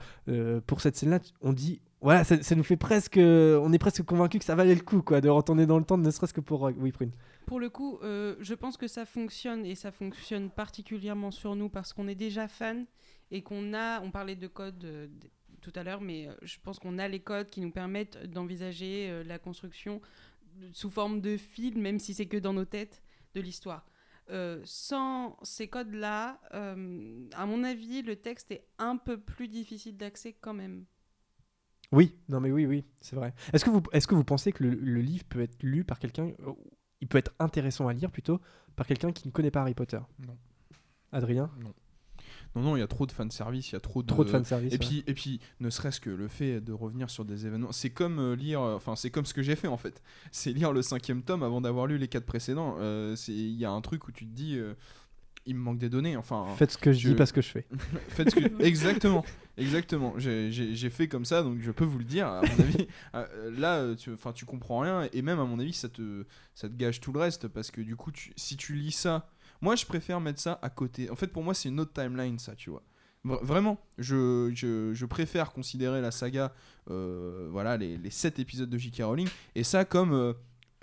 pour cette scène-là, on dit. Voilà, ça, nous fait presque. On est presque convaincu que ça valait le coup, quoi, de retourner dans le temps, ne serait-ce que pour Rogue. Oui, Prune. Pour le coup, je pense que ça fonctionne et ça fonctionne particulièrement sur nous parce qu'on est déjà fan et qu'on a, on parlait de code euh, tout à l'heure, mais euh, je pense qu'on a les codes qui nous permettent d'envisager euh, la construction sous forme de film, même si c'est que dans nos têtes, de l'histoire. Euh, sans ces codes-là, euh, à mon avis, le texte est un peu plus difficile d'accès quand même. Oui, non, mais oui, oui, c'est vrai. Est-ce que, vous, est que vous pensez que le, le livre peut être lu par quelqu'un. Il peut être intéressant à lire plutôt par quelqu'un qui ne connaît pas Harry Potter? Non. Adrien? Non, non, il y a trop de fanservice, il y a trop de. Trop de fanservice. Et ouais. puis, et puis, ne serait-ce que le fait de revenir sur des événements, c'est comme euh, lire, euh, enfin, c'est comme ce que j'ai fait en fait. [laughs] C'est lire le cinquième tome avant d'avoir lu les quatre précédents. Euh, c'est- Il y a un truc où tu te dis, euh, il me manque des données. Enfin, Faites ce que je, je- dis, pas ce que je fais. [laughs] faites ce que- [laughs] exactement, exactement. J'ai- fait comme ça, donc je peux vous le dire. À mon avis, là, tu, enfin, tu comprends rien, et même à mon avis, ça te, ça te gâche tout le reste parce que du coup, tu- si tu lis ça, moi, je préfère mettre ça à côté. En fait, pour moi, c'est une autre timeline, ça, tu vois. Vra- Vraiment, je, je, je préfère considérer la saga, euh, voilà, les, les 7 épisodes de J.K. Rowling, et ça comme euh,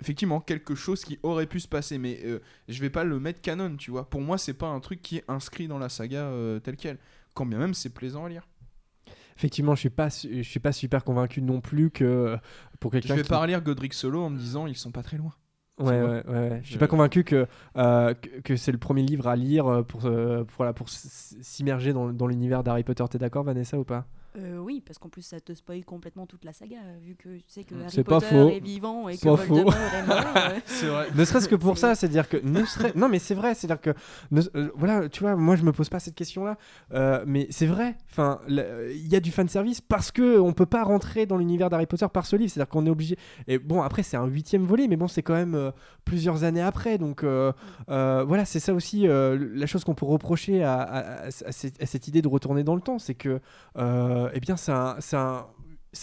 effectivement quelque chose qui aurait pu se passer, mais euh, je vais pas le mettre canon, tu vois. Pour moi, c'est pas un truc qui est inscrit dans la saga euh, telle quelle, quand bien même c'est plaisant à lire. Effectivement, je suis pas, je suis pas super convaincu non plus que pour Je quelqu'un vais qui... pas relire Godric Solo en me disant ils sont pas très loin. Ouais, ouais, ouais, ouais. Je suis pas convaincu que, euh, que, que c'est le premier livre à lire euh, pour, euh, pour, voilà, pour s- s'immerger dans, dans l'univers d'Harry Potter. T'es d'accord, Vanessa, ou pas? Euh, oui, parce qu'en plus ça te spoil complètement toute la saga, vu que tu sais que Mm. Harry C'est pas Potter faux. est vivant et que Pas faux. Voldemort est mort. [laughs] euh, C'est vrai. Ne serait-ce que pour C'est- ça, c'est-à-dire que ne serait... non mais c'est vrai, c'est-à-dire que ne- euh, voilà, tu vois, moi je me pose pas cette question-là, euh, mais c'est vrai. Enfin, il y a du fan service parce que on peut pas rentrer dans l'univers d'Harry Potter par ce livre, c'est-à-dire qu'on est obligé. Et bon, après c'est un huitième volet, mais bon, c'est quand même euh, plusieurs années après, donc euh, euh, voilà, c'est ça aussi euh, la chose qu'on peut reprocher à, à- à- à cette, à cette idée de retourner dans le temps, c'est que, euh, eh bien, c'est un, un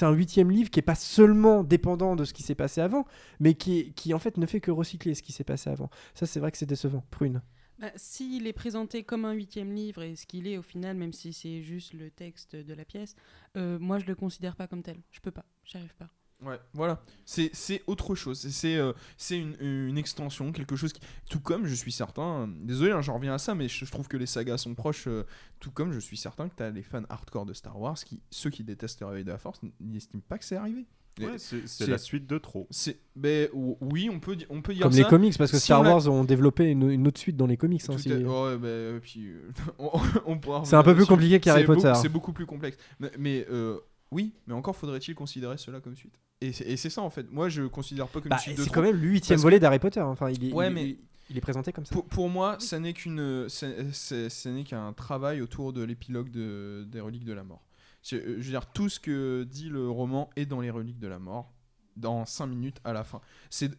un huitième livre qui est pas seulement dépendant de ce qui s'est passé avant, mais qui, qui en fait ne fait que recycler ce qui s'est passé avant. Ça, c'est vrai que c'est décevant. Prune. Bah, S'il est présenté comme un huitième livre, et ce qu'il est au final, même si c'est juste le texte de la pièce, euh, moi je le considère pas comme tel. Je peux pas, j'arrive pas. Ouais, voilà. C'est c'est autre chose. C'est- C'est euh, c'est une, une extension, quelque chose qui. Tout comme je suis certain. euh, Désolé, hein, j'en reviens à ça, mais je, je trouve que les sagas sont proches. euh, tout comme je suis certain que tu as les fans hardcore de Star Wars, qui, ceux qui détestent le réveil de la force, n'estiment pas que c'est arrivé. Ouais, c'est la suite de trop. C'est. Ben, ou- oui, on peut, on peut dire Comme ça. les comics, parce que Si Star on a- Wars ont développé une, une autre suite dans les comics. hein, si- ouais, ben, [laughs] C'est un peu plus compliqué qu'Harry C'est beaucoup- Potter. C'est beaucoup plus complexe. Mais, mais, euh, oui, mais encore faudrait-il considérer cela comme suite. Et c'est ça en fait. Moi, je considère pas comme Bah, une suite de c'est quand même le huitième volet d'Harry Potter. Enfin, il est, Ouais, il, mais- il- il est présenté comme ça. Pour, pour moi, ça n'est qu'une, ce n'est qu'un travail autour de l'épilogue de, des reliques de la mort. Je, je veux dire, tout ce que dit le roman est dans les reliques de la mort, dans 5 minutes à la fin. C'est-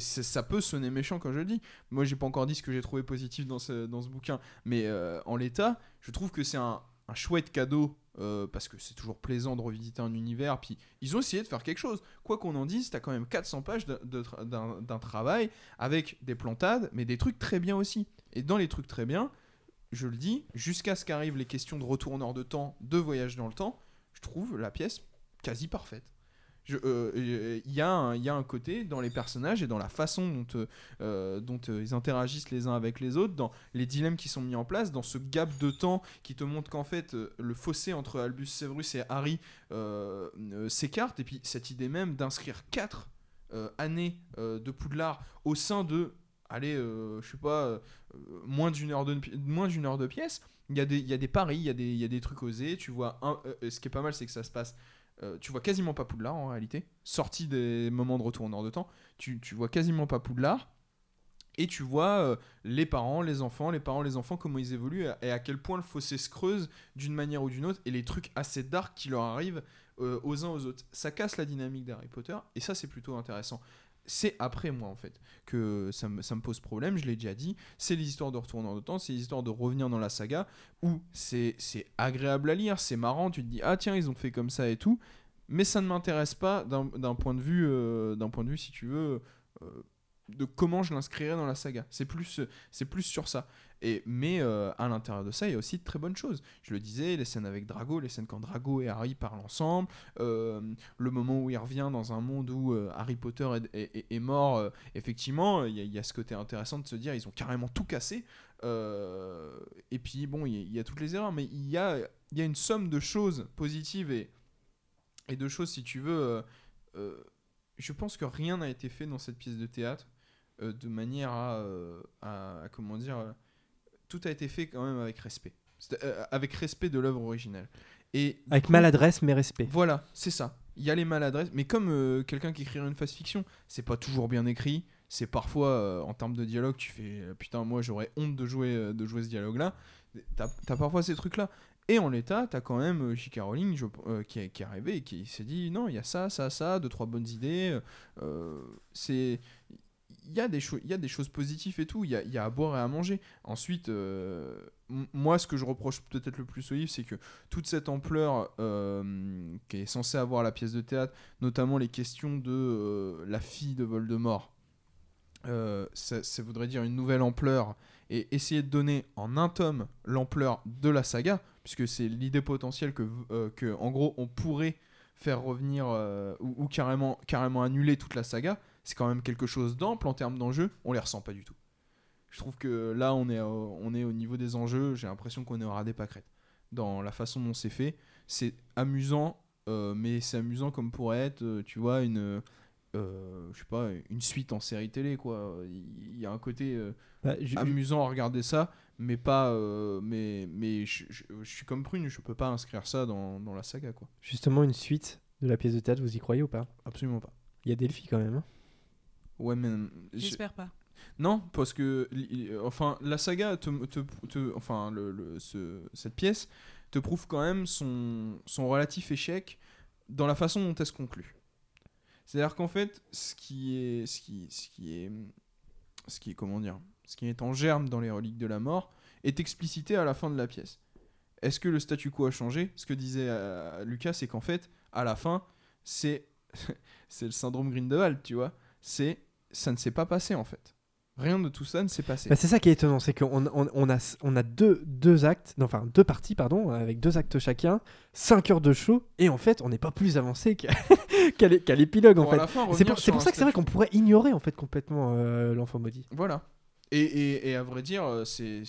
ça peut sonner méchant quand je le dis. Moi, j'ai pas encore dit ce que j'ai trouvé positif dans ce, dans ce bouquin, mais euh, en l'état, je trouve que c'est un, un chouette cadeau. euh, parce que c'est toujours plaisant de revisiter un univers. Puis ils ont essayé de faire quelque chose. Quoi qu'on en dise, t'as quand même 400 pages d'un travail avec des plantades, mais des trucs très bien aussi. Et dans les trucs très bien, je le dis, jusqu'à ce qu'arrivent les questions de retourneur de temps, de voyage dans le temps, je trouve la pièce quasi parfaite. Euh, euh, Il y, a un- il y a un côté dans les personnages et dans la façon dont, euh, euh, dont euh, ils interagissent les uns avec les autres, dans les dilemmes qui sont mis en place, dans ce gap de temps qui te montre qu'en fait euh, le fossé entre Albus Severus et Harry euh, euh, s'écarte, et puis cette idée même d'inscrire quatre euh, années euh, de Poudlard au sein de, allez, euh, je sais pas, euh, moins d'une heure de heure de pièce. Il y a des y a des paris, il y a des y a des trucs osés. Tu vois euh, ce qui est pas mal, c'est que ça se passe. Euh, tu vois quasiment pas Poudlard en réalité, sorti des moments de retour en heure de temps. Tu, tu vois quasiment pas Poudlard. Et tu vois euh, les parents, les enfants, les parents, les enfants, comment ils évoluent et à quel point le fossé se creuse d'une manière ou d'une autre et les trucs assez dark qui leur arrivent euh, aux uns aux autres. Ça casse la dynamique d'Harry Potter et ça c'est plutôt intéressant. C'est après moi en fait que ça me, pose problème, je l'ai déjà dit. C'est les histoires de retour dans le temps, c'est les histoires de revenir dans la saga où c'est agréable à lire, c'est marrant, tu te dis ah tiens ils ont fait comme ça et tout, mais ça ne m'intéresse pas d'un d'un point de vue, euh, d'un point de vue si tu veux. euh, de comment je l'inscrirais dans la saga. C'est plus, c'est plus sur ça. Et, mais euh, à l'intérieur de ça, il y a aussi de très bonnes choses. Je le disais, les scènes avec Drago, les scènes quand Drago et Harry parlent ensemble, euh, le moment où il revient dans un monde où euh, Harry Potter est, est- mort, euh, effectivement, il y, a- ce côté intéressant de se dire, ils ont carrément tout cassé. Euh, et puis, bon, il y, a- toutes les erreurs, mais il y a, y a une somme de choses positives et, et de choses, si tu veux... euh, euh, je pense que rien n'a été fait dans cette pièce de théâtre euh, de manière à, euh, à- à- comment dire euh, tout a été fait quand même avec respect avec respect de l'œuvre originale et Avec coup, maladresse, mais respect. voilà c'est ça il y a les maladresses mais comme quelqu'un qui écrirait une fast fiction c'est pas toujours bien écrit c'est parfois euh, en termes de dialogue tu fais putain moi j'aurais honte de jouer euh, de jouer ce dialogue là t'as as parfois ces trucs là et en l'état, t'as quand même euh, J.K. Rowling je- euh, qui, est, qui est arrivé et qui s'est dit non, il y a ça, ça, ça, deux, trois bonnes idées. c'est il y, a des y a des choses positives et tout, il y a, à boire et à manger. Ensuite, euh, moi, ce que je reproche peut-être le plus au livre, c'est que toute cette ampleur euh, qui est censée avoir la pièce de théâtre, notamment les questions de euh, la fille de Voldemort, ça, voudrait dire une nouvelle ampleur et essayer de donner en un tome l'ampleur de la saga, puisque c'est l'idée potentielle que, que, en gros, on pourrait faire revenir ou, ou carrément, carrément annuler toute la saga, c'est quand même quelque chose d'ample en termes d'enjeux, on les ressent pas du tout. Je trouve que là, on est, au- on est au niveau des enjeux, j'ai l'impression qu'on est au ras des pâquerettes. Dans la façon dont c'est fait, c'est amusant, euh, mais c'est amusant comme pourrait être, euh, tu vois, une, euh, je sais pas, une suite en série télé, quoi. Il y a un côté euh, Bah, amusant à regarder ça, mais pas, euh, mais, mais je, je- je suis comme Prune, je peux pas inscrire ça dans, dans la saga, quoi. Justement, une suite de la pièce de théâtre, vous y croyez ou pas? Absolument pas. Il y a Delphi quand même. hein? Ouais, mais je- J'espère pas. Non, parce que euh, enfin la saga te, te- te- enfin le, le- ce- cette pièce te prouve quand même son, son relatif échec dans la façon dont elle se conclut. C'est-à-dire qu'en fait, ce qui est ce qui ce qui est ce qui est comment dire, ce qui est en germe dans les reliques de la mort est explicité à la fin de la pièce. Est-ce que le statu quo a changé? Ce que disait euh, Lucas, c'est qu'en fait, à la fin, c'est [laughs] c'est le syndrome Grindelwald, tu vois. C'est ça ne s'est pas passé en fait Rien de tout ça ne s'est passé. Bah, c'est ça qui est étonnant, c'est qu'on on, on a, on a deux, deux actes, non, enfin deux parties, pardon, avec deux actes chacun, 5 heures de show, et en fait, on n'est pas plus avancé qu'à [laughs] qu'à l'é- qu'à l'épilogue, en fait. C'est pour, ça que c'est vrai qu'on pourrait ignorer, en fait, complètement euh, l'enfant maudit. Voilà. Et, et, et à vrai dire, euh, c'est-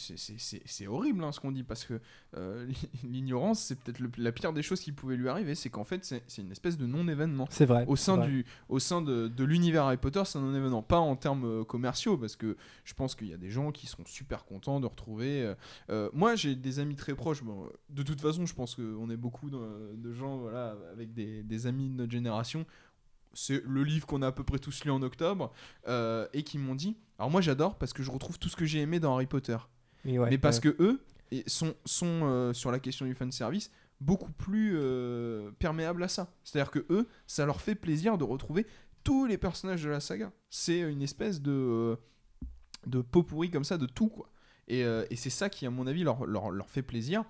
horrible hein, ce qu'on dit parce que euh, [laughs] l'ignorance, c'est peut-être la pire des choses qui pouvait lui arriver. C'est qu'en fait, c'est une espèce de non-événement. C'est vrai. Au sein, vrai. du, au sein de, de l'univers Harry Potter, c'est un non-événement. Pas en termes euh, commerciaux, parce que je pense qu'il y a des gens qui seront super contents de retrouver. euh, moi, j'ai des amis très proches. Bon, de toute façon, je pense qu'on est beaucoup de, de gens voilà, avec des, des amis de notre génération. C'est le livre qu'on a à peu près tous lu en octobre. euh, et qui m'ont dit Alors, moi, j'adore parce que je retrouve tout ce que j'ai aimé dans Harry Potter. Ouais, mais parce ouais. que eux sont, sont euh, sur la question du fan service beaucoup plus euh, perméables à ça. C'est-à-dire que eux, ça leur fait plaisir de retrouver tous les personnages de la saga. C'est une espèce de de pot pourri comme ça de tout quoi. Et, et c'est ça qui à mon avis leur, leur, leur fait plaisir.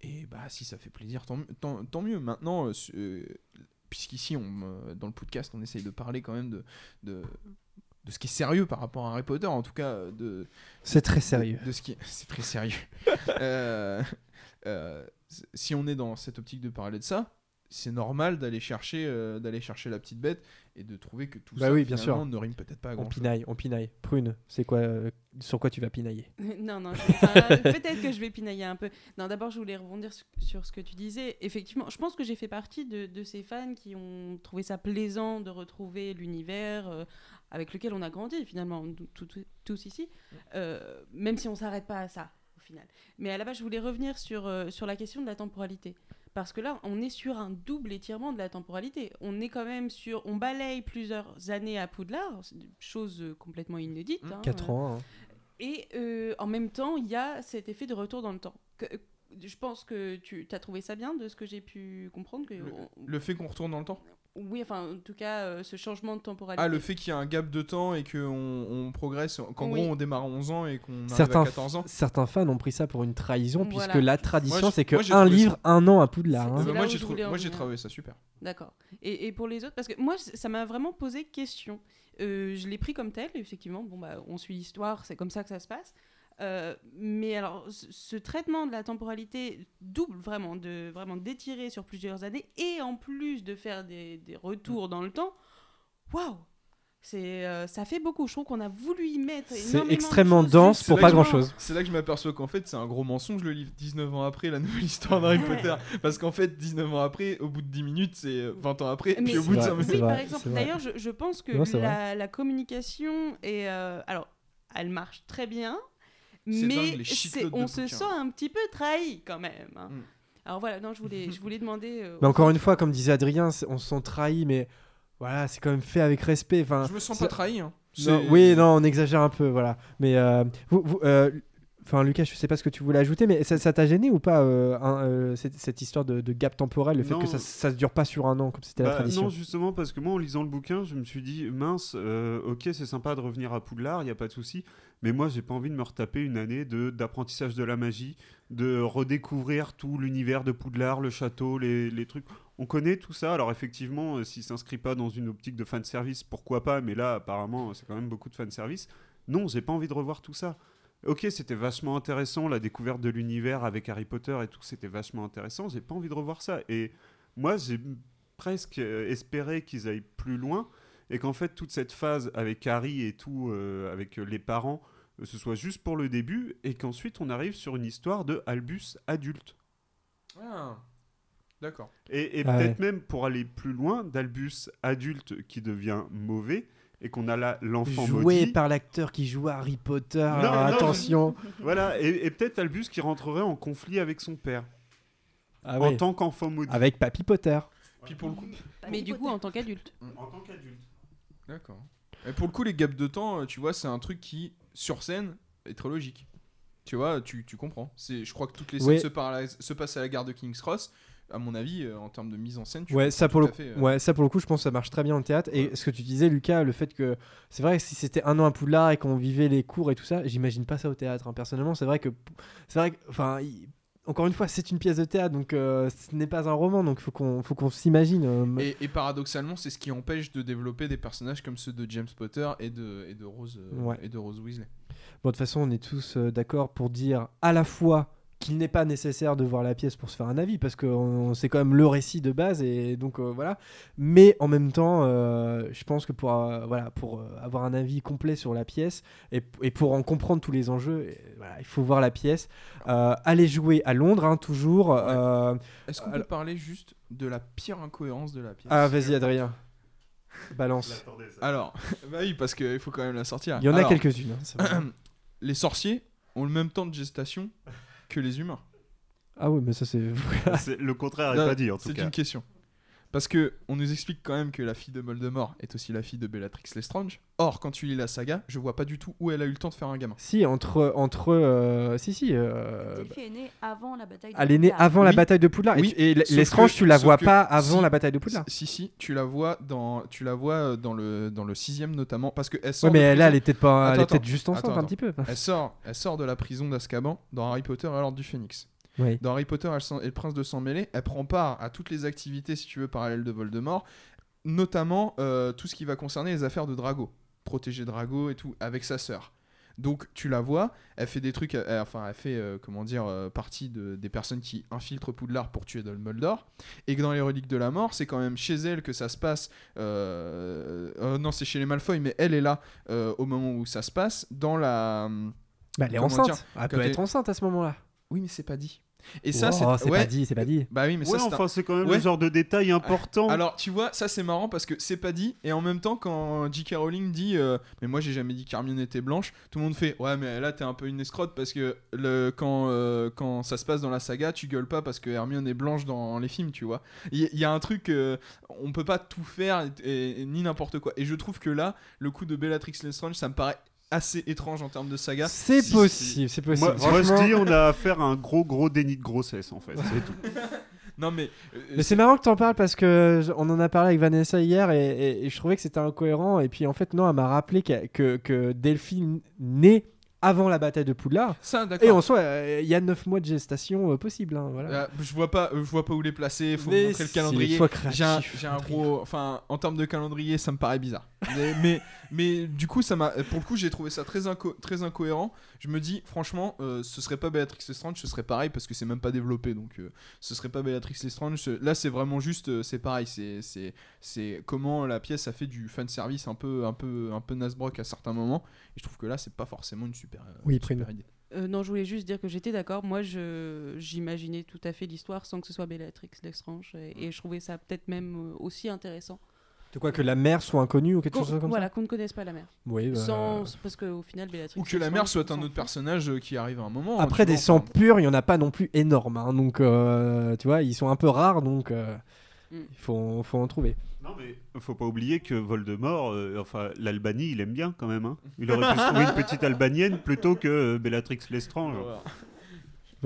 Et bah si ça fait plaisir, tant, mieux- tant, tant mieux. Maintenant, euh, puisqu'ici on, dans le podcast on essaye de parler quand même de, de de ce qui est sérieux par rapport à Harry Potter, en tout cas de, C'est très sérieux. de ce qui est- [laughs] c'est très sérieux. [laughs] Euh, euh, si on est dans cette optique de parler de ça, c'est normal d'aller chercher, euh, d'aller chercher la petite bête et de trouver que tout Bah ça oui, bien finalement, sûr. ne rime peut-être pas à On grand chose. pinaille, on pinaille. Prune, c'est quoi, euh, sur quoi tu vas pinailler [laughs] non, non, enfin, [laughs] peut-être que je vais pinailler un peu. Non, d'abord, je voulais rebondir sur, ce que tu disais. Effectivement, je pense que j'ai fait partie de, de ces fans qui ont trouvé ça plaisant de retrouver l'univers euh, avec lequel on a grandi, finalement, nous- tout- tout- tous ici, euh, même si on s'arrête pas à ça, au final. Mais à la base, je voulais revenir sur, euh, sur la question de la temporalité. Parce que là, on est sur un double étirement de la temporalité. On est quand même sur. On balaye plusieurs années à Poudlard, chose euh, complètement inédite. Mmh. hein, 4 euh, ans. hein. et euh, en même temps, il y a cet effet de retour dans le temps. Que- je pense que tu as trouvé ça bien de ce que j'ai pu comprendre. Que Le, on- le fait qu'on retourne dans le temps? Oui, enfin, en tout cas, euh, ce changement de temporalité. Ah, le fait qu'il y a un gap de temps et qu'on on progresse, qu'en Oui. gros on démarre à 11 ans et qu'on arrive Certains, à 14 ans. certains fans ont pris ça pour une trahison, Voilà. puisque la tradition, c'est que moi, un livre, ça- un an à Poudlard. Hein. Là moi j'ai trouvé- moi, j'ai trouvé ça super. D'accord. Et, et pour les autres, parce que moi, ça m'a vraiment posé question. Euh, je l'ai pris comme tel, effectivement. Bon, bah, on suit l'histoire, c'est comme ça que ça se passe. Euh, mais alors, ce, ce traitement de la temporalité double, vraiment, de vraiment d'étirer sur plusieurs années, et en plus de faire des, des retours dans le temps, waouh c'est, euh, ça fait beaucoup. Je trouve qu'on a voulu y mettre. C'est de extrêmement dense pour pas grand chose. C'est là que je m'aperçois qu'en fait c'est un gros mensonge le livre 19 ans après la nouvelle histoire d'Harry Ouais. Potter. Parce qu'en fait 19 ans après, au bout de 10 minutes c'est euh, 20 ans après, Mais puis au bout de vrai, 5 minutes. c'est Oui, par exemple. D'ailleurs, je, je pense que Non, la, la communication est. euh, alors, elle marche très bien, Dingue, mais on se sent un petit peu trahi quand même. hein. Mm. Alors voilà, non, je voulais, je voulais demander. euh, Mais encore une fois, comme disait Adrien, on se sent trahi, mais voilà, c'est quand même fait avec respect. Enfin, Je me sens pas trahi. Hein. non, oui, non, on exagère un peu, voilà. Mais euh, vous, vous, euh, Enfin, Lucas, je sais pas ce que tu voulais ajouter, mais ça t'a gêné ou pas euh, un, euh, cette, cette histoire de, de gap temporel, le fait Non. que ça, ça se dure pas sur un an comme c'était la Bah, tradition? non, justement, parce que moi, en lisant le bouquin, je me suis dit, mince, euh, ok, c'est sympa de revenir à Poudlard, il n'y a pas de souci, mais moi, j'ai pas envie de me retaper une année de- d'apprentissage de, la magie, de redécouvrir tout l'univers de Poudlard, le château, les, les trucs. On connaît tout ça, alors effectivement, s'il s'inscrit pas dans une optique de fanservice, pourquoi pas, mais là, apparemment, c'est quand même beaucoup de fanservice. Non, j'ai pas envie de revoir tout ça. Ok, c'était vachement intéressant, la découverte de l'univers avec Harry Potter et tout, c'était vachement intéressant, j'ai pas envie de revoir ça. Et moi, j'ai presque euh, espéré qu'ils aillent plus loin et qu'en fait toute cette phase avec Harry et tout, euh, avec euh, les parents, ce soit juste pour le début et qu'ensuite on arrive sur une histoire de Albus adulte. Ah, D'accord. Et, et Ah peut-être même pour aller plus loin, d'Albus adulte qui devient mauvais et qu'on a là l'enfant Joué maudit. par l'acteur qui joue Harry Potter, alors non, attention. [laughs] Voilà, et, et peut-être Albus qui rentrerait en conflit avec son père Ah en tant qu'enfant maudit. Avec Papy Potter. Puis pour le coup, Mais du coup, en tant qu'adulte. En tant qu'adulte. d'accord. Et pour le coup, les gaps de temps, euh, tu vois, c'est un truc qui, sur scène, est très logique. Tu vois, tu, tu comprends. C'est, je crois que toutes les scènes se passent à la gare de King's Cross. À mon avis, euh, en termes de mise en scène, tu Ouais, ça pour, le... fait, euh, ouais, ça pour le coup, je pense que ça marche très bien en théâtre. Et ce que tu disais, Lucas, le fait que c'est vrai que si c'était un an à Poudlard et qu'on vivait les cours et tout ça, j'imagine pas ça au théâtre. hein. Personnellement, c'est vrai que c'est vrai que, enfin, encore une fois, c'est une pièce de théâtre, donc euh, ce n'est pas un roman, donc faut qu'on faut qu'on s'imagine. euh, Et, et paradoxalement, c'est ce qui empêche de développer des personnages comme ceux de James Potter et de, et de, Rose, Ouais. et de Rose Weasley. Bon, de toute façon, on est tous d'accord pour dire à la fois qu'il n'est pas nécessaire de voir la pièce pour se faire un avis, parce que c'est quand même le récit de base, et donc euh, voilà. Mais en même temps, euh, je pense que pour, euh, voilà, pour euh, avoir un avis complet sur la pièce, et, et pour en comprendre tous les enjeux, et voilà, il faut voir la pièce. Euh, aller jouer à Londres, hein, toujours. euh, Est-ce qu'on peut parler juste de la pire incohérence de la pièce? Ah, vas-y, Adrien. [laughs] Balance. Alors, [laughs] bah oui, parce qu'il faut quand même la sortir. Il y en a quelques-unes. hein. [clears throat] Les sorciers ont le même temps de gestation que les humains. ah oui, mais ça, c'est. C'est- Le contraire n'est Non, pas dit en tout C'est cas. une question. Parce que on nous explique quand même que la fille de Voldemort est aussi la fille de Bellatrix Lestrange. Or, quand tu lis la saga, je vois pas du tout où elle a eu le temps de faire un gamin. si, entre. entre euh, si, si. euh, Delphi est née avant la bataille de Elle est née Poudlard. avant la Oui. bataille de Poudlard. Oui, Et, l'estrange, que- tu la vois pas avant si- la bataille de Poudlard. Si, si, tu la vois dans, tu la vois euh, dans le dans le sixième notamment, parce que elle sort. Ouais, mais de là, elle prison- était pas. elle Attends, est peut-être juste enceinte Attends, un petit peu. Elle sort, elle sort de la prison d'Azkaban dans Harry Potter à l'ordre du Phénix. Oui. Dans Harry Potter elle et le prince de sang mêlé, elle prend part à toutes les activités, si tu veux, parallèles de Voldemort, notamment euh, tout ce qui va concerner les affaires de Drago, protéger Drago et tout, avec sa sœur. Donc tu la vois, elle fait des trucs, euh, enfin elle fait euh, comment dire euh, partie de, des personnes qui infiltrent Poudlard pour tuer Dumbledore, et que dans les reliques de la mort, c'est quand même chez elle que ça se passe. euh, non, c'est chez les Malfoy, mais elle est là au moment où ça se passe dans la. Bah, elle est enceinte. dire, Elle peut être enceinte à ce moment-là. Oui, mais c'est pas dit. Et ça, Oh, c'est ouais, pas dit, c'est pas dit. Bah oui, mais Ouais, ça, c'est un- enfin, c'est quand même Ouais. le genre de détail important. Alors, tu vois, ça c'est marrant parce que c'est pas dit, et en même temps, quand J.K. Rowling dit euh, Mais moi j'ai jamais dit qu'Hermione était blanche, tout le monde fait Ouais, mais là t'es un peu une escrotte parce que le, quand, euh, quand ça se passe dans la saga, tu gueules pas parce que Hermione est blanche dans les films, tu vois. Il y, y a un truc, euh, on peut pas tout faire et, et- ni n'importe quoi. Et je trouve que là, le coup de Bellatrix Lestrange, ça me paraît assez étrange en termes de saga. C'est Si- possible, c'est possible. moi, moi, je Franchement- dis, on a affaire à un gros, gros déni de grossesse en fait. C'est tout. [laughs] Non, mais. euh, Mais c'est marrant que t'en parles parce que je- on en a parlé avec Vanessa hier et, et- et je trouvais que c'était incohérent. Et puis en fait, non, elle m'a rappelé que, que, que Delphine naît avant la bataille de Poudlard. Ça, Et en soi, euh, il y a 9 mois de gestation euh, possible. hein, voilà. Euh, je vois pas, je vois pas où les placer. Faut Mais montrer le calendrier. J'ai un, créatif, j'ai un gros, enfin, en termes de calendrier, ça me paraît bizarre. Mais, mais, mais du coup, ça m'a, pour le coup, j'ai trouvé ça très, inco- très incohérent. Je me dis, franchement, euh, ce serait pas Bellatrix Lestrange, ce serait pareil parce que c'est même pas développé, donc euh, ce serait pas Bellatrix Lestrange. Ce- Là, c'est vraiment juste, euh, c'est pareil, c'est, c'est, c'est comment la pièce a fait du fan service un peu, un peu, un peu Nasbrock à certains moments. Et je trouve que là, c'est pas forcément une super, euh, Oui, une super idée. Euh, non, je voulais juste dire que j'étais d'accord. Moi, je j'imaginais tout à fait l'histoire sans que ce soit Bellatrix Lestrange. Et, et je trouvais ça peut-être même aussi intéressant. De quoi que la mère soit inconnue ou quelque Qu'on- chose comme voilà, qu'on ne connaisse pas la mère. ça Oui. bah, Sans, parce qu'au final, Bellatrix Ou que la mère soit un autre personnage euh, qui arrive à un moment. hein, Après tu des vois, sangs enfin, purs, il y en a pas non plus énormes. hein, donc euh, tu vois, ils sont un peu rares, donc euh, Mm. il faut, faut en trouver. Non mais faut pas oublier que Voldemort, euh, enfin l'Albanie, il aime bien quand même. hein. Il aurait pu se trouver une petite albanienne plutôt que euh, Bellatrix Lestrange.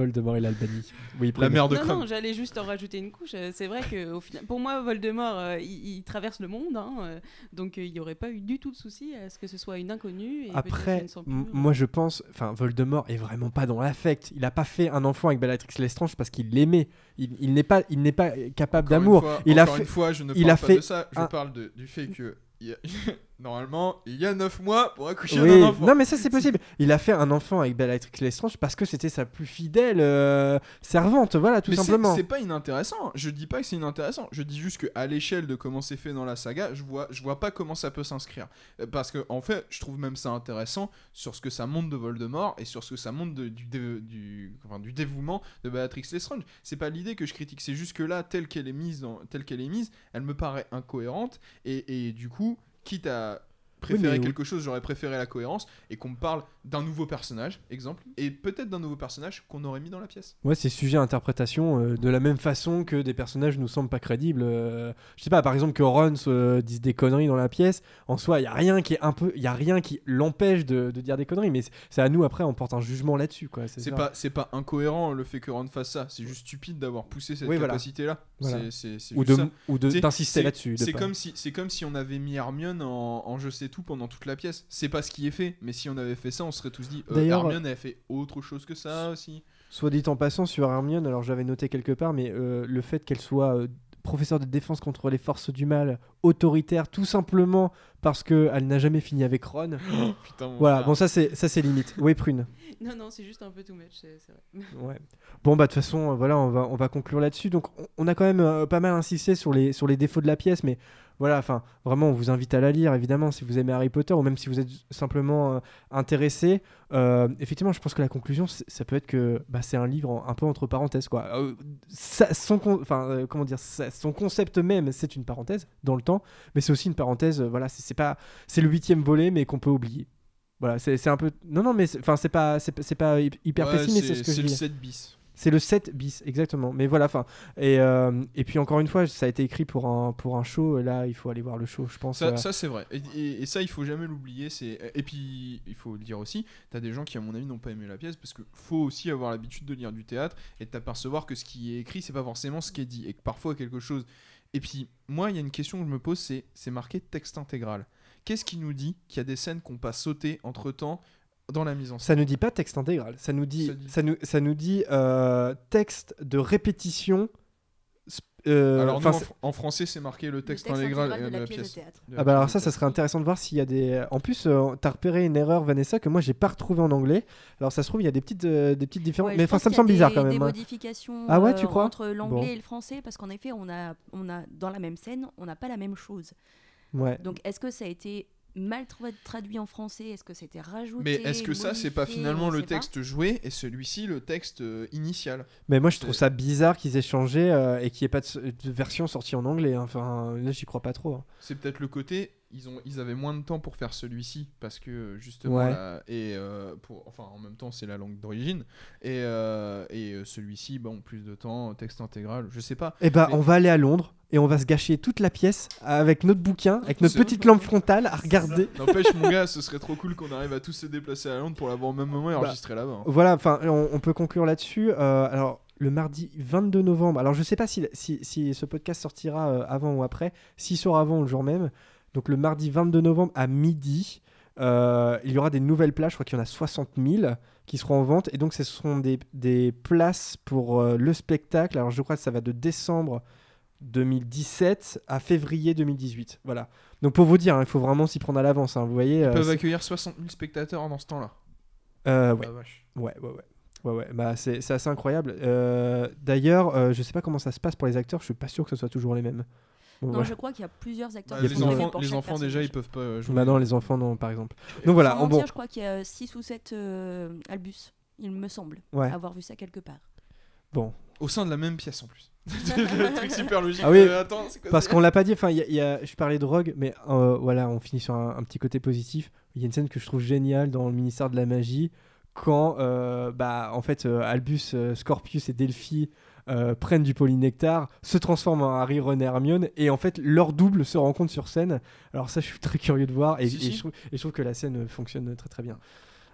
Voldemort et l'Albanie. Oui, La mère de non, non, j'allais juste en rajouter une couche. Euh, C'est vrai que au final, pour moi, Voldemort, euh, il, il traverse le monde, hein, euh, donc il n'y aurait pas eu du tout de souci à ce que ce soit une inconnue. Et Après, une moi je pense, enfin Voldemort est vraiment pas dans l'affect. Il a pas fait un enfant avec Bellatrix Lestrange parce qu'il l'aimait. Il, il n'est pas, il n'est pas capable Encore une d'amour. fois- Il a encore fait- une fois, je ne il parle a pas fait de ça. Je un- parle de- du fait que il [laughs] normalement, il y a 9 mois pour accoucher Oui, d'un enfant. non mais ça c'est possible. Il a fait un enfant avec Bellatrix Lestrange parce que c'était sa plus fidèle euh, servante, voilà tout Mais simplement. C'est pas inintéressant. Je dis pas que c'est inintéressant. Je dis juste que à l'échelle de comment c'est fait dans la saga, je vois, je vois pas comment ça peut s'inscrire. Euh, Parce que en fait, je trouve même ça intéressant sur ce que ça montre de Voldemort et sur ce que ça montre de- du, dé- du, enfin, du dévouement de Bellatrix Lestrange. C'est pas l'idée que je critique. C'est juste que là, telle qu'elle est mise, dans- telle qu'elle est mise, elle me paraît incohérente et, et du coup, quitte à préférer mais- quelque chose, j'aurais préféré la cohérence et qu'on me parle d'un nouveau personnage, exemple, et peut-être d'un nouveau personnage qu'on aurait mis dans la pièce. Ouais, c'est sujet à interprétation euh, de la même façon que des personnages nous semblent pas crédibles. euh, je sais pas, par exemple que Ron se dise des conneries dans la pièce. En soi, il y a rien qui est un peu, il y a rien qui l'empêche de, de dire des conneries. Mais c'est- à nous après, on porte un jugement là-dessus, quoi. C'est pas, c'est pas incohérent le fait que Ron fasse ça, c'est juste stupide d'avoir poussé cette Oui, voilà. capacité-là. Voilà. C'est ou de ou de C'est- d'insister c'est- là-dessus. de C'est comme, si, c'est comme si on avait mis Hermione en, en je sais tout pendant toute la pièce. C'est pas ce qui est fait, mais si on avait fait ça, on serait tous dit euh, D'ailleurs, Hermione elle fait autre chose que ça aussi. Soit dit en passant sur Hermione, alors j'avais noté quelque part, mais euh, le fait qu'elle soit euh, professeure de défense contre les forces du mal, autoritaire, tout simplement parce qu'elle n'a jamais fini avec Ron. [gasps] Putain, mon voilà, frère. bon ça c'est ça c'est limite. Oui prune. [laughs] Non, non, c'est juste un peu too much, c'est c'est vrai. [laughs] Ouais. Bon bah de toute façon, euh, voilà, on va on va conclure là-dessus. Donc on, on a quand même euh, pas mal insisté sur les sur les défauts de la pièce, mais voilà, enfin vraiment, on vous invite à la lire évidemment si vous aimez Harry Potter ou même si vous êtes simplement euh, intéressé. Euh, effectivement, je pense que la conclusion, ça peut être que bah, c'est un livre en- un peu entre parenthèses quoi. Euh, ça- son enfin comment dire, ça- son concept même, c'est une parenthèse dans le temps, mais c'est aussi une parenthèse. voilà, c'est pas c'est le huitième volet, mais qu'on peut oublier. Voilà, c'est un peu. Non, non, mais c'est- enfin, c'est pas, c'est pas- hyper Ouais, pessimiste, c'est ce que le dis. 7 bis. C'est le 7 bis, exactement. Mais voilà, enfin. Et, euh, et puis encore une fois, ça a été écrit pour un, pour un show. Et là, il faut aller voir le show, je pense. Ça, euh, ça, c'est vrai. Et, et- et ça, il faut jamais l'oublier. C'est et puis il faut le dire aussi. T'as des gens qui, à mon avis, n'ont pas aimé la pièce parce que faut aussi avoir l'habitude de lire du théâtre et de t'apercevoir que ce qui est écrit, c'est pas forcément ce qui est dit et que parfois quelque chose. Et puis moi, il y a une question que je me pose, c'est c'est marqué texte intégral. Qu'est-ce qui nous dit qu'il y a des scènes qu'on pas sauter entre temps dans la mise en scène Ça nous dit pas texte intégral. Ça nous dit, Ça dit- ça nous, ça nous dit euh, texte de répétition. euh, Alors nous, en, c'est- fr- en français, c'est marqué le Le texte, intégral, intégral euh, de la pièce de théâtre. de Ah bah alors ça, ça serait intéressant de voir s'il y a des. En plus, euh, t'as repéré une erreur, Vanessa, que moi j'ai pas retrouvé en anglais. Alors ça se trouve, il y a des petites, euh, des petites différences. Ouais, mais enfin, ça me qu'il y a semble bizarre des- quand Des même. hein. modifications Ah ouais, euh, tu crois? entre l'anglais Bon. et le français, parce qu'en effet, on a, on a dans la même scène, on n'a pas la même chose. Ouais. Donc, est-ce que ça a été mal tra- traduit en français Est-ce que c'était rajouté Mais est-ce que ça, c'est pas finalement le pas. texte joué et celui-ci le texte euh, initial Mais moi, je trouve ça bizarre qu'ils aient changé euh, et qu'il n'y ait pas de version sortie en anglais. hein. Enfin, là, j'y crois pas trop. hein. C'est peut-être le côté, ils, ont, ils avaient moins de temps pour faire celui-ci, parce que justement, Ouais. la- et euh, pour, enfin en même temps c'est la langue d'origine, et, euh, et euh, celui-ci, bon, plus de temps, texte intégral, je sais pas. Eh bah, Mais- on va aller à Londres et on va se gâcher toute la pièce avec notre bouquin, avec notre petite lampe frontale à regarder. N'empêche mon gars, ce serait trop cool qu'on arrive à tous se déplacer à Londres pour l'avoir au même moment et Bah, enregistrer là-bas. hein. Voilà, enfin, on, on peut conclure là-dessus. Euh, alors, le mardi 22 novembre, alors je sais pas si, si, si ce podcast sortira avant ou après, s'il sort avant ou le jour même. Donc, le mardi 22 novembre à midi, euh, il y aura des nouvelles places, je crois qu'il y en a 60 000 qui seront en vente. Et donc, ce seront des, des places pour euh, le spectacle. Alors, je crois que ça va de décembre 2017 à février 2018. Voilà. Donc, pour vous dire, hein, il faut vraiment s'y prendre à l'avance. hein, vous voyez. Ils euh, peuvent accueillir 60 000 spectateurs dans ce temps-là. euh, ouais. Ouais, ouais, ouais. Ouais, ouais. Bah, c'est c'est assez incroyable. D'ailleurs, je sais pas comment ça se passe pour les acteurs, je suis pas sûr que ce soit toujours les mêmes. Bon, Non, voilà. je crois qu'il y a plusieurs acteurs. Bah, qui les enfants, pour les enfants déjà, ils peuvent pas euh, jouer. Bah non, les enfants, non, par exemple. Donc voilà, on, bon, mentir, je crois qu'il y a 6 ou 7 Albus, il me semble, ouais, avoir vu ça quelque part. bon. Au sein de la même pièce en plus. [laughs] [laughs] le truc super logique. Ah oui, euh, attends, quoi Parce qu'on l'a pas dit, enfin, il y a- y a- je parlais de drogue, mais euh, voilà, on finit sur un, un petit côté positif. Il y a une scène que je trouve géniale dans le ministère de la magie, quand, euh, bah, en fait, euh, Albus, euh, Scorpius et Delphi euh, prennent du polynectar, se transforment en Harry, Ron et Hermione, et en fait, leur double se rencontre sur scène. Alors ça, je suis très curieux de voir, et, Si, et si. Je, trouve, et je trouve que la scène fonctionne très très bien.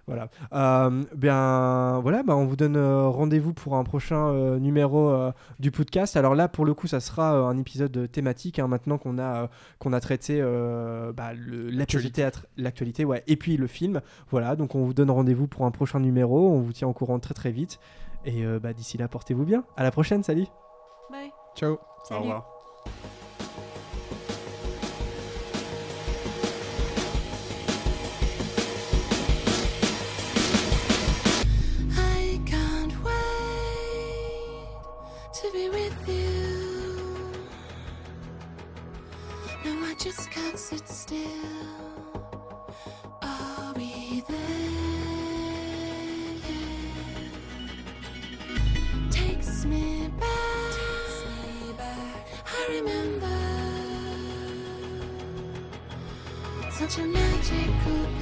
Voilà. Euh, bien, voilà, bah, on vous donne euh, rendez-vous pour un prochain euh, numéro euh, du podcast. Alors là, pour le coup, ça sera euh, un épisode thématique. hein, maintenant qu'on a euh, qu'on a traité euh, bah, L'actualité. l'actualité, ouais, et puis le film. Voilà, donc on vous donne rendez-vous pour un prochain numéro. On vous tient au courant très très vite. Et euh, bah, d'ici là, portez-vous bien. À la prochaine, salut. Bye. Ciao. Au revoir. I can't wait to be with you. No, I just can't sit still. Such a magical